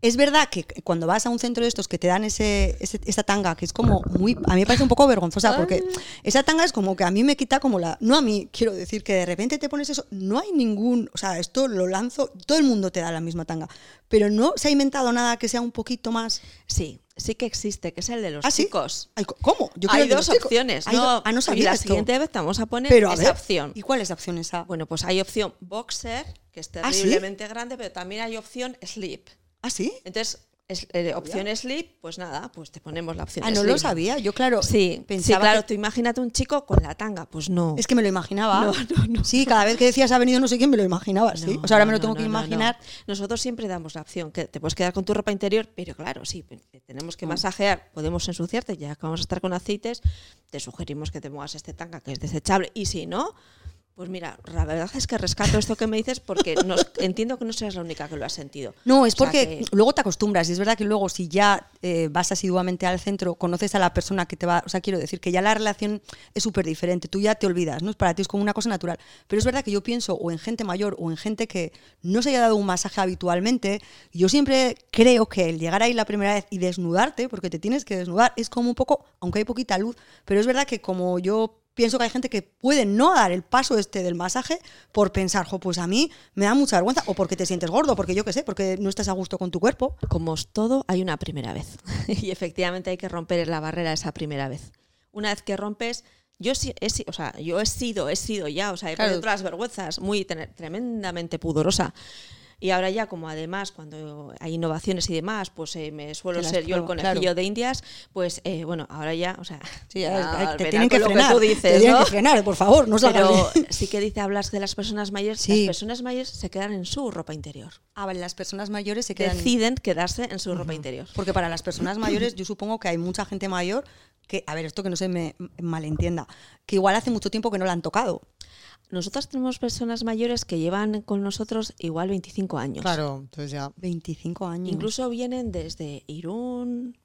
Es verdad que cuando vas a un centro de estos que te dan ese, ese- esa tanga, que es como muy. A mí me parece un poco vergonzosa, porque esa tanga es como que a mí me quita como la. No a mí, quiero decir que de repente te pones eso. No hay ningún. O sea, esto lo lanzo. Todo el mundo te da la misma tanga. Pero no se ha inventado nada que sea un poquito más. Sí, sí que existe, que es el de los ¿Ah, sí? chicos. ¿Cómo? Yo hay dos opciones. Hay no, ah, no y sabía la esto. siguiente vez te vamos a poner Pero a esa ver, opción. ¿Y cuál es la opción esa? Bueno, pues hay opción boxer, que es ¿Ah, sí? terriblemente grande, pero también hay opción sleep. ¿Ah, sí? Entonces, es, eh, opción sleep, pues nada, pues te ponemos la opción Ah, no sleep. lo sabía. Yo, claro, Sí, sí, pensaba claro, que- tú imagínate un chico con la tanga, pues no. Es que me lo imaginaba. No, no, no. Sí, cada vez que decías ha venido no sé quién, me lo imaginaba. ¿sí? No, o sea, ahora me lo tengo que imaginar. Nosotros siempre damos la opción, que te puedes quedar con tu ropa interior, pero claro, sí, te tenemos que masajear, podemos ensuciarte, ya que vamos a estar con aceites, te sugerimos que te muevas este tanga que es desechable, y si no, pues mira, la verdad es que rescato esto que me dices porque nos- entiendo que no seas la única que lo ha sentido. No, es O sea porque que- luego te acostumbras. Y es verdad que luego, si ya eh, vas asiduamente al centro, conoces a la persona que te va. O sea, quiero decir que ya la relación es súper diferente. Tú ya te olvidas, ¿no? Es para ti es como una cosa natural. Pero es verdad que yo pienso o en gente mayor o en gente que no se haya dado un masaje habitualmente. Yo siempre creo que el llegar ahí la primera vez y desnudarte, porque te tienes que desnudar, es como un poco, aunque hay poquita luz. Pero es verdad que como yo pienso que hay gente que puede no dar el paso este del masaje por pensar, jo, pues a mí me da mucha vergüenza, o porque te sientes gordo, porque yo qué sé, porque no estás a gusto con tu cuerpo. como es todo, hay una primera vez. y efectivamente hay que romper la barrera esa primera vez. Una vez que rompes, yo sí, he, o sea, yo he sido, he sido ya, o sea, he Claro. perdido todas las vergüenzas, muy tremendamente pudorosa. Y ahora ya, como además cuando hay innovaciones y demás, pues eh, me suelo Te ser yo el conejillo claro. de indias, pues eh, bueno, ahora ya, o sea, Sí, ya te tienen que frenar. tú te dices, tienen ¿no? que frenar, por favor, no salgas Pero sí que dice, hablas de las personas mayores, Sí. las personas mayores se quedan en su ropa interior. Ah, vale, las personas mayores se quedan... Deciden quedarse en su ropa interior. Porque para las personas mayores yo supongo que hay mucha gente mayor que, a ver, esto que no se me malentienda, que igual hace mucho tiempo que no la han tocado. Nosotros tenemos personas mayores que llevan con nosotros igual 25 años. Claro, entonces ya. 25 años. Incluso vienen desde Irún,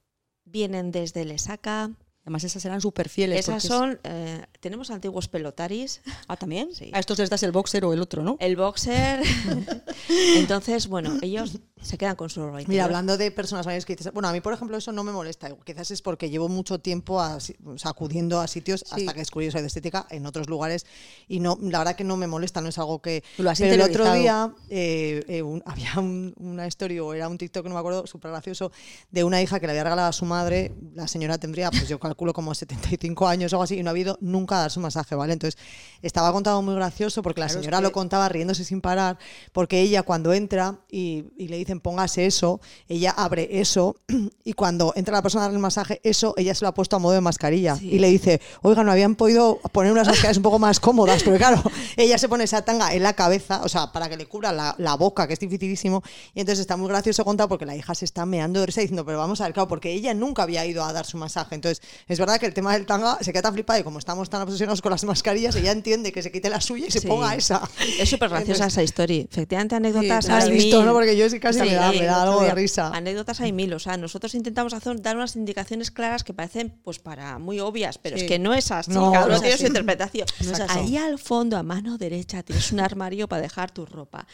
vienen desde Lesaca. Además, esas eran súper fieles. Esas son. Eh, tenemos antiguos pelotaris. Ah, también. Sí. A estos les das el boxer o el otro, ¿no? El boxer. Entonces, bueno, ellos se quedan con su ropa Mira, hablando de personas mayores que dices, bueno, a mí, por ejemplo, eso no me molesta. Quizás es porque llevo mucho tiempo a- o sea, acudiendo a sitios hasta que descubrí eso de estética en otros lugares y no, la verdad que no me molesta, no es algo que. Lo has Pero el otro día eh, eh, un- había un- una historia, o era un TikTok, no me acuerdo, súper gracioso, de una hija que le había regalado a su madre. La señora tendría, pues yo calculo como 75 años o algo así, y no ha habido nunca a dar su masaje, ¿vale? Entonces, estaba contado muy gracioso porque la Claro, es señora que- lo contaba riéndose sin parar, porque ella cuando entra y, y le dicen póngase eso, ella abre eso y cuando entra la persona a dar el masaje, eso ella se lo ha puesto a modo de mascarilla Sí. y le dice, oiga, no habían podido poner unas mascarillas un poco más cómodas, porque claro, ella se pone esa tanga en la cabeza, o sea, para que le cubra la, la boca, que es dificilísimo, y entonces está muy gracioso contado porque la hija se está meando de risa diciendo, pero vamos a ver, claro, porque ella nunca había ido a dar su masaje, entonces es verdad que el tema del tanga se queda tan flipada y como estamos tan obsesionados con las mascarillas, ella entiende que se quite la suya y se Sí. ponga esa. Es súper graciosa esa historia. Efectivamente, anécdotas Sí, la has hay visto, mil. ¿no? Porque yo sí casi me da- me da algo de risa. Anécdotas hay mil. O sea, nosotros intentamos hacer, dar unas indicaciones claras que parecen pues para muy obvias, pero Sí. es que no es así. No, cada no uno tiene su interpretación. No. Ahí al fondo, a mano derecha, tienes un armario para dejar tu ropa.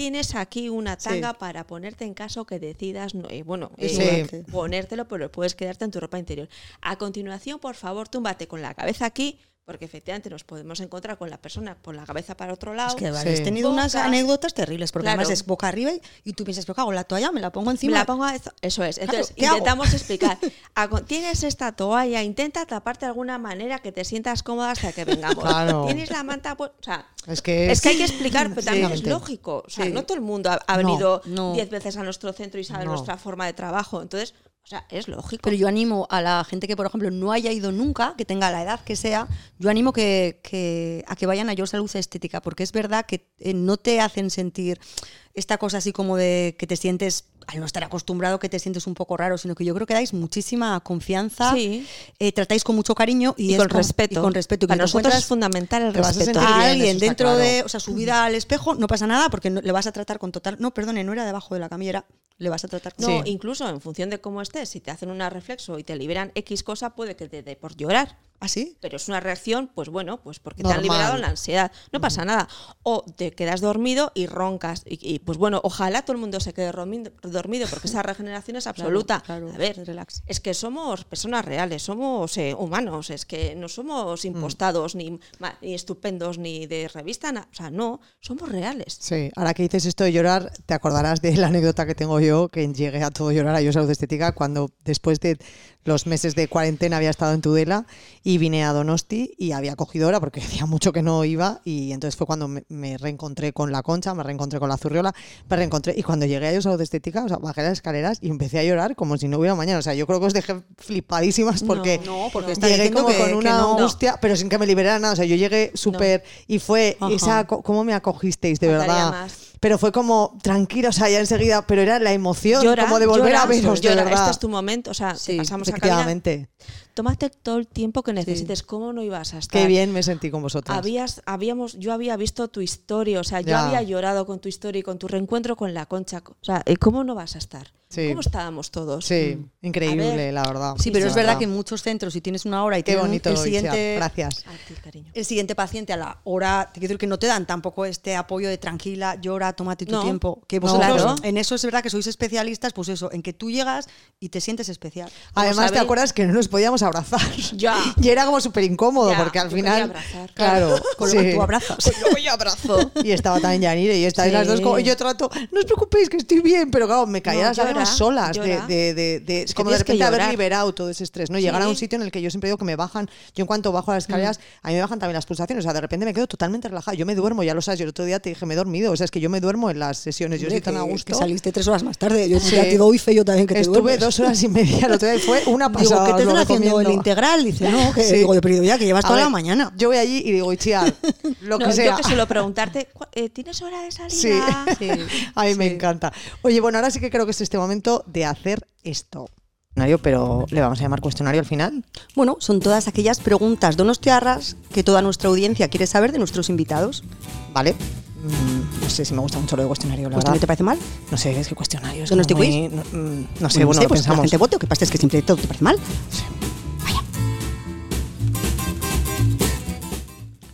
Tienes aquí una tanga para ponerte en caso que decidas, no- eh, bueno, eh, Sí. ponértelo, pero puedes quedarte en tu ropa interior. A continuación, por favor, túmbate con la cabeza aquí, porque efectivamente nos podemos encontrar con la persona con la cabeza para otro lado. Es que Sí. habéis tenido unas anécdotas terribles, porque Claro. además es boca arriba y, y tú piensas, pero ¿qué hago? ¿La toalla? ¿Me la pongo Me encima? la pongo a eso, eso es. Claro, Entonces, ¿qué hago? intentamos explicar. Tienes esta toalla, intenta taparte de alguna manera que te sientas cómoda hasta que vengamos. Claro. Tienes la manta, pues, o sea, Es que, es que hay que explicar, pero también es lógico. O sea, Sí. no todo el mundo ha, ha No, venido no. diez veces a nuestro centro y sabe No. nuestra forma de trabajo. Entonces, o sea, es lógico. Pero yo animo a la gente que, por ejemplo, no haya ido nunca, que tenga la edad que sea, yo animo que, que- a que vayan a Yo Salud Estética, porque es verdad que eh, no te hacen sentir esta cosa así como de que te sientes, al no estar acostumbrado, que te sientes un poco raro, sino que yo creo que dais muchísima confianza, Sí. eh, tratáis con mucho cariño y, y con con- respeto. y con respeto. que Para nosotros es fundamental el a respeto. a alguien dentro claro. de, o sea, subida al espejo, no pasa nada porque no- le vas a tratar con total. No, perdone, no era debajo de la camilla, le vas a tratar con. No, Sí. incluso en función de cómo estés, si te hacen una reflexo y te liberan X cosa, puede que te dé por llorar. ¿Ah, sí? Pero es una reacción, pues bueno, pues porque te han liberado la ansiedad. No pasa nada. O te quedas dormido y roncas. Y, y, pues bueno, ojalá todo el mundo se quede dormido, porque esa regeneración es absoluta. claro, a ver, relax. es que somos personas reales, somos eh, humanos, es que no somos impostados, ni, ma- ni estupendos, ni de revista, na- o sea, no, somos reales. Sí, ahora que dices esto de llorar, te acordarás de la anécdota que tengo yo, que llegué a todo llorar a Yo Salud Estética, cuando después de los meses de cuarentena había estado en Tudela y vine a Donosti y había cogido hora porque hacía mucho que no iba y entonces fue cuando me, me reencontré con la concha, me reencontré con la zurriola, me reencontré y cuando llegué a Yo Salud Estética, o sea, bajé las escaleras y empecé a llorar como si no hubiera mañana, o sea, yo creo que os dejé flipadísimas porque No, porque está llegué como que- con una no. angustia, pero sin que me liberara nada, o sea, yo llegué súper y fue Ajá. esa, ¿cómo me acogisteis de Faltaría verdad? más. Pero fue como tranquila, o sea, ya enseguida, pero era la emoción, Llora, como de volver llora, a veros, de llora, verdad. Este es tu momento, o sea, Sí, pasamos a cabina. Tómate todo el tiempo que necesites. ¿Cómo no ibas a estar? Qué bien me sentí con vosotras. Habías, habíamos, yo había visto tu historia, o sea, yo Ya. había llorado con tu historia y con tu reencuentro con la concha. O sea, ¿y ¿cómo no vas a estar? Sí. ¿Cómo estábamos todos? Sí, increíble, A ver. la verdad. Sí, pero es verdad que en muchos centros, si tienes una hora y Qué tienes un- bonito, el siguiente, Gracias. A ti, cariño. el siguiente paciente a la hora, te quiero decir que no te dan tampoco este apoyo de tranquila, llora, tómate tu No. tiempo. Que No, vosotros, claro. en eso es verdad que sois especialistas, pues eso, en que tú llegas y te sientes especial. Además, ¿te acuerdas que no nos podíamos abrazar? Ya. Y era como súper incómodo, Ya, porque al final. abrazar. Claro, Con lo sí. que tú abrazas. Luego yo abrazo. Y estaba también Yanire y estáis Sí. las dos. como- y yo trato, no os preocupéis que estoy bien, pero claro, me caía No, las lágrimas solas de, llora. de, de, de- Es que como de repente haber liberado todo ese estrés, ¿no? Llegar a un sitio en el que yo siempre digo que me bajan, yo en cuanto bajo las escaleras, Mm. a mí me bajan también las pulsaciones, o sea, de repente me quedo totalmente relajada. Yo me duermo, ya lo sabes, yo el otro día te dije, me he dormido, o sea, es que yo me duermo en las sesiones, yo estoy tan a gusto. Que saliste tres horas más tarde. Yo ya te doy fe yo también que te Estuve duermes. dos horas y media el otro día fue una Digo, pasada. ¿qué te están haciendo el integral? Dice, no, que Sí. digo, yo, pero ya que llevas A toda ver, la mañana. Yo voy allí y digo, Itziar, lo No, que sea. Yo que suelo preguntarte, "¿Cu- eh, ¿tienes hora de salida? Sí. A mí me encanta. Oye, bueno, ahora sí que creo que es este momento de hacer esto. pero le vamos a llamar cuestionario al final. Bueno, son todas aquellas preguntas donostiarras que toda nuestra audiencia quiere saber de nuestros invitados. Vale. Mm, no sé si me gusta mucho lo de cuestionario, la ¿Cuestionario verdad. te parece mal? No sé, es que cuestionario es ¿Donosti muy- no, no sé, Bueno, bueno, no sé, lo pues la pensamos. gente vote, o que pasa es que siempre todo te parece mal.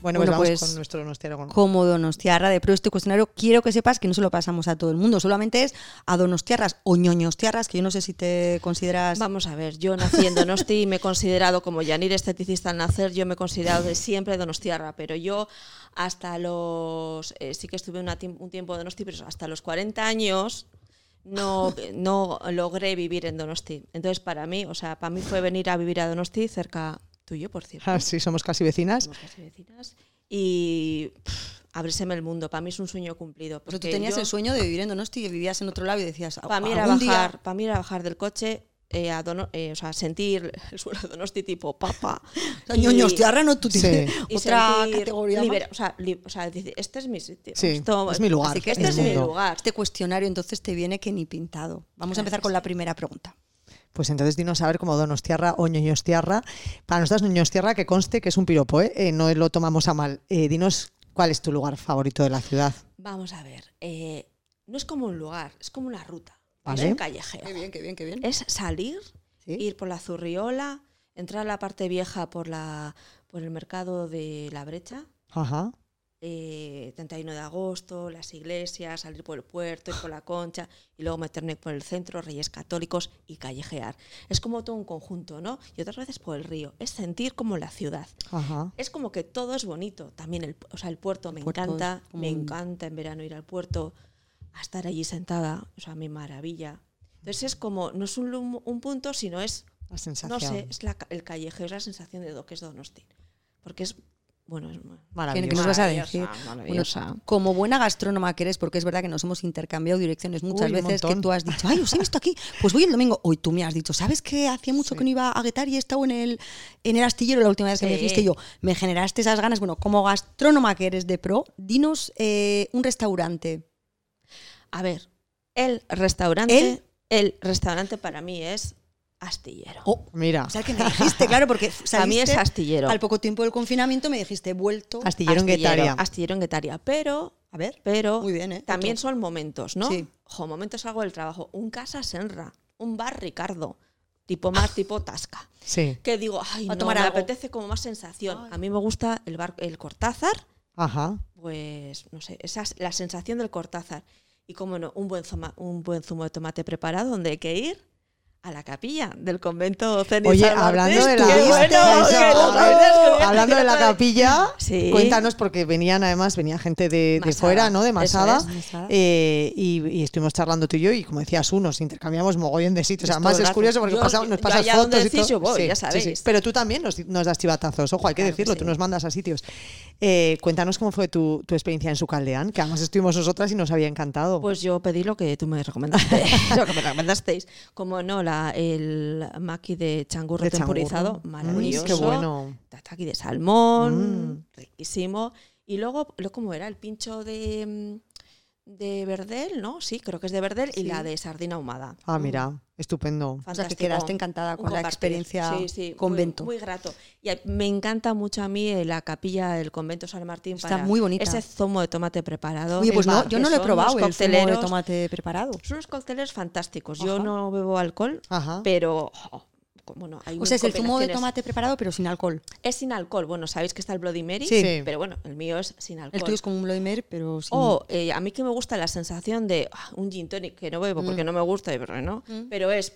Bueno, Bueno, pues vamos pues, con nuestro Como Donostiarra de Pro este cuestionario, quiero que sepas que no se lo pasamos a todo el mundo, solamente es a Donostiarras o ñoñostiarras, que yo no sé si te consideras... Vamos a ver, yo nací en Donosti y me he considerado como Yanir esteticista al nacer, yo me he considerado de siempre donostiarra, pero yo hasta los, eh, sí que estuve una un tiempo en Donosti, pero hasta los 40 años no, no logré vivir en Donosti. Entonces para mí, o sea, para mí fue venir a vivir a Donosti cerca tuyo, por cierto. Ah, sí, somos casi vecinas. Somos casi vecinas. Y pff, abríseme el mundo, para mí es un sueño cumplido. Pero tú tenías yo- el sueño de vivir en Donosti y vivías en otro lado y decías, para mí era algún día- bajar, para mí era bajar del coche, eh, a Dono- eh, o sea, sentir el suelo de Donosti tipo papa. O sea, no tú Sí. tienes y otra categoría libera- o sea, li- o sea, decir, este es mi sitio. Sí, esto- es mi lugar, Así que este es mi lugar. Este cuestionario entonces te viene que ni pintado. Vamos a empezar con la primera pregunta. Pues entonces dinos a ver como donostiarra o ñoñostiarra. Para nosotras ñoñostiarra que conste que es un piropo, ¿eh? Eh, no lo tomamos a mal. Eh, dinos cuál es tu lugar favorito de la ciudad. Vamos a ver, eh, no es como un lugar, es como una ruta. Vale. Es un callejero. bien, qué bien, qué bien. Es salir, Sí. ir por la Zurriola, entrar a la parte vieja por, la, por el mercado de la brecha, Ajá. Eh, 31 de agosto, las iglesias, salir por el puerto, ir por la concha y luego meterme por el centro, Reyes Católicos y callejear. Es como todo un conjunto, ¿no? Y otras veces por el río. Es sentir como la ciudad. Ajá. Es como que todo es bonito. También el, o sea, el puerto me puerto encanta. Me un- encanta en verano ir al puerto, a estar allí sentada. O sea, me maravilla. Entonces es como, no es un, un punto, sino es La sensación. no sé, es la el callejero, es la sensación de lo que es Donosti. Porque es, bueno, es Maravilloso. ¿Qué nos vas a maravillosa, decir? Bueno, maravillosa. como buena gastrónoma que eres, porque es verdad que nos hemos intercambiado direcciones muchas Uy, veces que tú has dicho, ay, os he visto aquí, pues voy el domingo. Hoy tú me has dicho, ¿sabes que hacía mucho que no iba a Guetar y he estado en el, en el astillero la última vez que me dijiste yo? Me generaste esas ganas. Bueno, como gastrónoma que eres de pro, dinos eh, un restaurante. A ver, el restaurante, ¿El? el restaurante para mí es astillero. Oh, Mira, o sea, que me dijiste, claro, porque Para mí es astillero. Al poco tiempo del confinamiento me dijiste, vuelto. astillero en Guetaria. Astillero en Guetaria. Pero, A ver, pero Muy bien, ¿eh? también Otro. son momentos, ¿no? Sí. Jo, momentos algo del trabajo. Un casa Senra, un bar Ricardo, tipo más tipo Tasca. Sí. Que digo, ay, A no, tomar me algo. apetece como más sensación. A mí me gusta el bar, el Cortázar, Ajá. pues no sé, esa es la sensación del Cortázar. Y como no, un buen, zoma- un buen zumo de tomate preparado, donde hay que ir a la capilla del convento Cenit Oye, Martín. hablando de la, bueno, hablando de la capilla, Sí. cuéntanos porque venían además venía gente de, fuera, ¿no? De Masada, es, eh, y, y estuvimos charlando tú y yo y como decías uno, nos intercambiamos mogollón de sitios. Pues Además es curioso porque Yo- nos pasas fotos y todo. ya sabéis. Pero tú también nos, nos das chivatazos, ojo, hay que Claro decirlo, tú nos mandas a sitios. Eh, cuéntanos cómo fue tu, tu experiencia en Sucaldeán, que además estuvimos nosotras y nos había encantado. Pues yo pedí lo que tú me recomendaste, lo que me recomendasteis. Como no, la, el maqui de changurro De changurro. temporizado, Mm, maravilloso. qué bueno. Tataki de salmón, Mm. riquísimo. Y luego, lo como era? El pincho de, mm, de verdel, ¿no? Sí, creo que es de verdel. Y la de sardina ahumada. Ah, mira, estupendo. O sea, que Fantástico. quedaste encantada con la experiencia Sí, sí, muy- convento. Muy, grato. Y me encanta mucho a mí eh, la capilla del convento San Martín. Está para muy bonita. Ese zumo de tomate preparado. Oye, pues no, yo no lo he probado, el zumo de tomate preparado. Son unos cócteles fantásticos. Yo no bebo alcohol, Ajá. pero bueno, hay O sea, es el zumo de tomate preparado, pero sin alcohol. Es sin alcohol. Bueno, sabéis que está el Bloody Mary, Sí. Pero bueno, el mío es sin alcohol. El tuyo es como un Bloody Mary, pero sin... O eh, a mí que me gusta la sensación de ah, un gin tonic que no bebo porque Mm. no me gusta, y pero no, pero es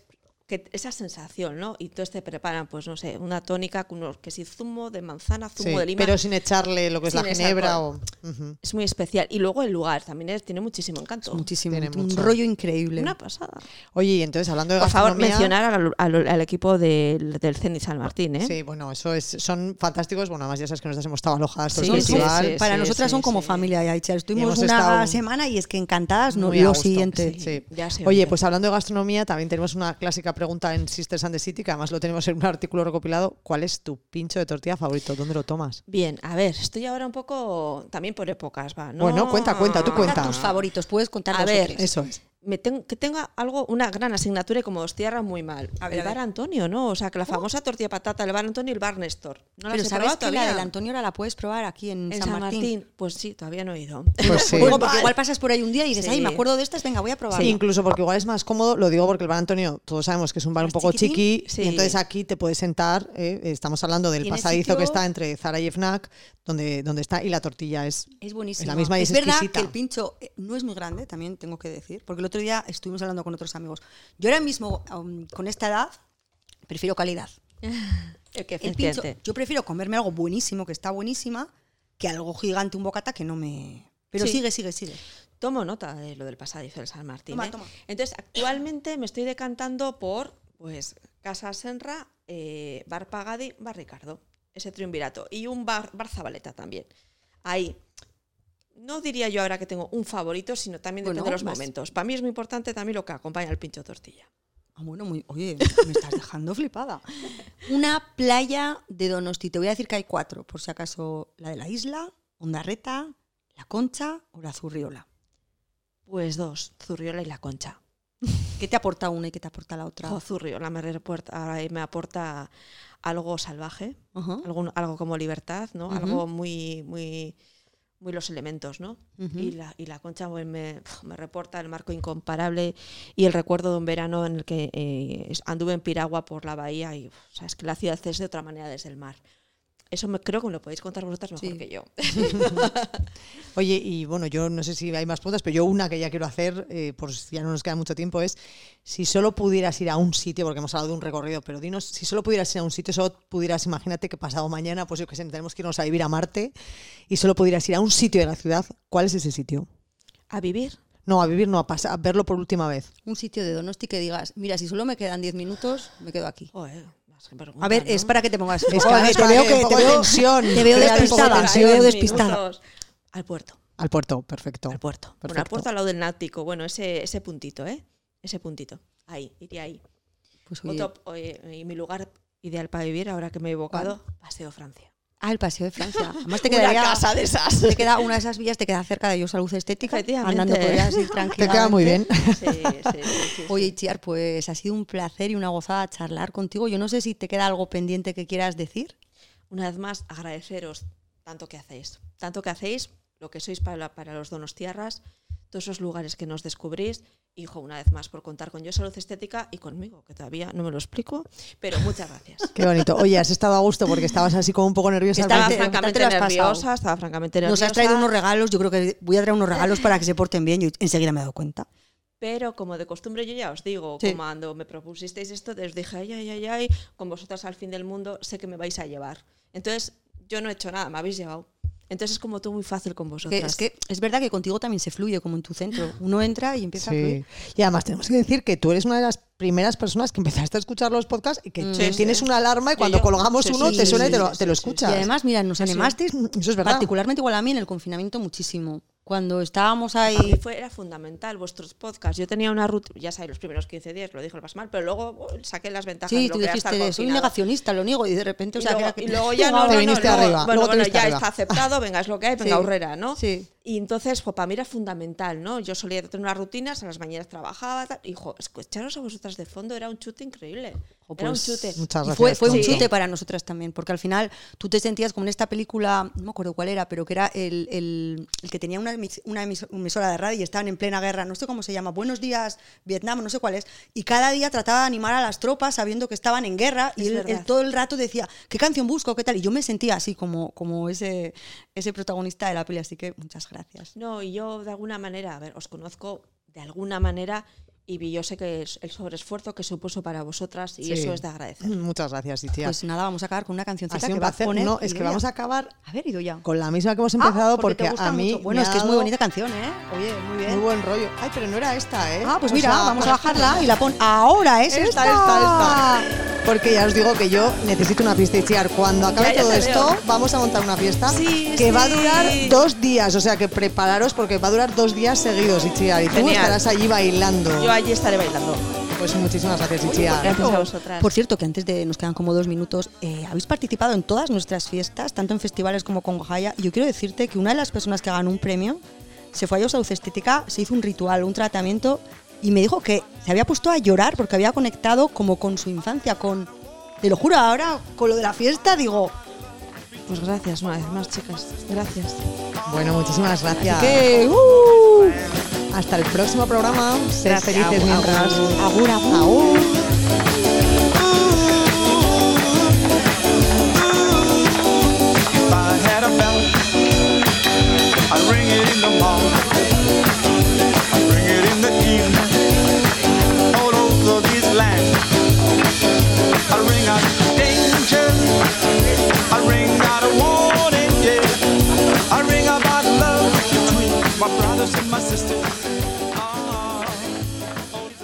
que esa sensación, ¿no? Y entonces te preparan, pues no sé, una tónica con unos que si zumo de manzana, zumo Sí, de lima. pero sin echarle lo que es la ginebra o... Es muy especial. Y luego el lugar también es- tiene muchísimo encanto. muchísimo. Tiene Un mucho. rollo increíble. Una pasada. Oye, y entonces hablando de Por favor, gastronomía... mencionar al, al- al equipo del, del Cenit San Martín, ¿eh? Sí, bueno, eso es, son fantásticos. Bueno, además ya sabes que nosotros hemos estado alojadas todo Sí, el sí, festival. sí, Para sí, nosotras sí, son como sí. familia ya. Estuvimos una semana y es que encantadas no, lo siguiente. Oye. pues hablando de gastronomía, también tenemos una clásica pregunta en Sisters and the City, que además lo tenemos en un artículo recopilado. ¿Cuál es tu pincho de tortilla favorito? ¿Dónde lo tomas? Bien, a ver, estoy ahora un poco también por épocas, va. ¿no? Bueno, cuenta, cuenta, tú cuenta. Tus favoritos, puedes contar A ver. Eso es. Me tengo, que tenga algo, una gran asignatura y como os tierra muy mal. A ver, el a bar. Antonio, ¿no? O sea, que la famosa tortilla de patata, el bar Antonio y el bar Néstor. No las Pero he sabes probado que la todavía. del Antonio ahora la puedes probar aquí en, en San, Martín. Pues sí, todavía no he ido. Pues sí. Digo, porque igual pasas por ahí un día y dices, Sí. ay, me acuerdo de estas, venga, voy a probar. Sí, incluso porque igual es más cómodo, lo digo porque el bar Antonio, todos sabemos que es un bar un ¿Más poco chiquitín? chiqui, Sí. y entonces aquí te puedes sentar, eh, estamos hablando del pasadizo sitio- que está entre Zara y Fnac, donde, donde está, y la tortilla es, Es buenísimo. es la misma y es, verdad exquisita. que el pincho eh, no es muy grande, también tengo que decir, porque el otro día estuvimos hablando con otros amigos. Yo ahora mismo, um, con esta edad, prefiero calidad. El que El pincho, efectivamente. yo prefiero comerme algo buenísimo, que está buenísima, que algo gigante, un bocata que no me... Pero Sí. sigue, sigue, sigue. Tomo nota de lo del pasadizo del San Martín. Toma, ¿eh? toma. Entonces, actualmente me estoy decantando por pues Casa Senra, eh, Bar Pagadi, Bar Ricardo. Ese triunvirato. Y un bar, bar Zabaleta también. Ahí. No diría yo ahora que tengo un favorito, sino también depende Bueno, de los vas- momentos. Para mí es muy importante también lo que acompaña al pincho tortilla. Ah, bueno, muy, oye, me estás dejando flipada. Una playa de Donosti. Te voy a decir que hay cuatro, por si acaso la de la isla, Ondarreta, la Concha o la Zurriola. Pues dos, Zurriola y la Concha. ¿Qué te aporta una y qué te aporta la otra? Zurriola me, reporta- me aporta algo salvaje, algo como libertad, ¿no? Algo muy, muy, muy los elementos, ¿no? Y, la, y la concha pues, me, me reporta el marco incomparable y el recuerdo de un verano en el que eh, anduve en Piragua por la bahía y o sea, es que la ciudad es de otra manera desde el mar. Eso me, creo que me lo podéis contar vosotras mejor Sí. que yo. Oye, y bueno, yo no sé si hay más preguntas, pero yo una que ya quiero hacer, eh, por si ya no nos queda mucho tiempo, es si solo pudieras ir a un sitio, porque hemos hablado de un recorrido, pero dinos, si solo pudieras ir a un sitio, solo pudieras, imagínate que pasado mañana, pues yo que sé, tenemos que irnos a vivir a Marte, y solo pudieras ir a un sitio de la ciudad, ¿cuál es ese sitio? A vivir. No, a vivir, no, a, pasar, a verlo por última vez. Un sitio de Donosti que digas, mira, si solo me quedan 10 minutos, me quedo aquí. Pregunta, A ver, ¿no? es para que te pongas. Es que te veo que te veo, tensión, te veo despistada, te veo Diez despistada. Al puerto. Al puerto, perfecto. Al puerto. Bueno, al puerto al lado del náutico. Bueno, ese, ese puntito, ¿eh? Ese puntito. Ahí, iría ahí. Pues, oye, Otro, oye, y mi lugar ideal para vivir, ahora que me he evocado, Paseo Francia. Ah, el paseo de Francia. Además te Una quedaría, casa de esas. te queda una de esas villas te queda cerca de ellos Salud Estética. Efectivamente. Andando podrías ir Te queda muy bien. Sí, sí, sí, sí, Oye. Chiar, pues ha sido un placer y una gozada charlar contigo. Yo no sé si te queda algo pendiente que quieras decir. Una vez más, agradeceros tanto que hacéis. Tanto que hacéis, lo que sois para, para los donostiarras, todos esos lugares que nos descubrís. Hijo, una vez más, por contar con Yo Salud Estética y conmigo, que todavía no me lo explico, pero muchas gracias. Qué bonito. Oye, has estado a gusto porque estabas así como un poco nerviosa. Estaba francamente nerviosa, estaba francamente nerviosa. Nos has traído unos regalos. Yo creo que voy a traer unos regalos para que se porten bien. Yo enseguida me he dado cuenta. Pero como de costumbre yo ya os digo, Sí. como cuando me propusisteis esto, os dije, ay, ay, ay, ay, con vosotras al fin del mundo sé que me vais a llevar. Entonces yo no he hecho nada, me habéis llevado. Entonces es como todo muy fácil con Que vosotras. es que es verdad que contigo también se fluye como en tu centro. Uno entra y empieza a Sí. fluir. Y además tenemos que decir que tú eres una de las primeras personas que empezaste a escuchar los podcasts y que Mm. Sí, tienes sí. una alarma y cuando yo- colgamos sí, uno sí, te suena y te lo, sí, te lo sí, sí. escuchas. Y además, mira, nos animasteis, Eso es verdad. particularmente igual a mí en el confinamiento muchísimo. Cuando estábamos mí ahí... fue, era fundamental vuestros podcasts. Yo tenía una ruta, ya sabéis, los primeros 15 días lo lo más mal, pero luego oh, saqué las ventajas de Sí, tú dijiste, soy negacionista, lo niego, y de repente, o Y sea, luego, que y luego ya no, no, no, luego- arriba, Bueno, bueno, ya arriba. está aceptado, venga, es lo que hay, venga, Sí. aurrera, ¿no? Sí. Y entonces, jo, para mí era fundamental, ¿no? Yo solía tener unas rutinas, a las mañanas trabajaba, tal, y jo, escucharos a vosotras de fondo era un chute increíble. Jo, era un pues, chute. Muchas Y gracias. fue, fue un chute para nosotras también, porque al final tú te sentías como en esta película, no me acuerdo cuál era, pero que era el, el- el que tenía una, emis- una emis- emisora de radio y estaban en plena guerra, no sé cómo se llama, Buenos días, Vietnam, no sé cuál es, y cada día trataba de animar a las tropas sabiendo que estaban en guerra y él todo el rato decía, ¿qué canción busco? ¿Qué tal? Y yo me sentía así como, como ese, ese protagonista de la peli, así que muchas gracias. No, y yo de alguna manera, a ver, os conozco de alguna manera y yo sé que es el sobreesfuerzo que supuso para vosotras y Sí. eso es de agradecer. Muchas gracias, Itia. Pues nada, vamos a acabar con una cancioncita sido que va a poner No, es que vamos a acabar A ver, Idoya. con la misma que hemos empezado Ah, porque te porque, gusta a mí mucho. Bueno, es que es muy bonita canción, ¿eh? Oye, muy bien. Muy buen rollo. Ay, pero no era esta, ¿eh? Ah, pues O mira, sea, vamos a bajarla y la pon. Ahora es Esta, esta. esta, esta. Porque ya os digo que yo necesito una fiesta Itziar. Cuando acabe Ya, todo esto, vamos a montar una fiesta Sí, que va a durar dos días. O sea que prepararos porque va a durar dos días seguidos, Itziar. Y tú Genial. estarás allí bailando. Yo allí estaré bailando. Pues muchísimas gracias, Ichia. Gracias a oh. vosotras. Por cierto, que antes de nos quedan como dos minutos, eh, habéis participado en todas nuestras fiestas, tanto en festivales como con Gojaya. Yo quiero decirte que una de las personas que ganó un premio se fue a Sauce Estética, se hizo un ritual, un tratamiento, y me dijo que se había puesto a llorar porque había conectado como con su infancia, con. Te lo juro, ahora con lo de la fiesta digo, pues gracias una vez más, chicas. Gracias. Bueno, muchísimas gracias. Así que, uh. Hasta el próximo programa. Sed felices mientras. Agur, agur. I ring out a.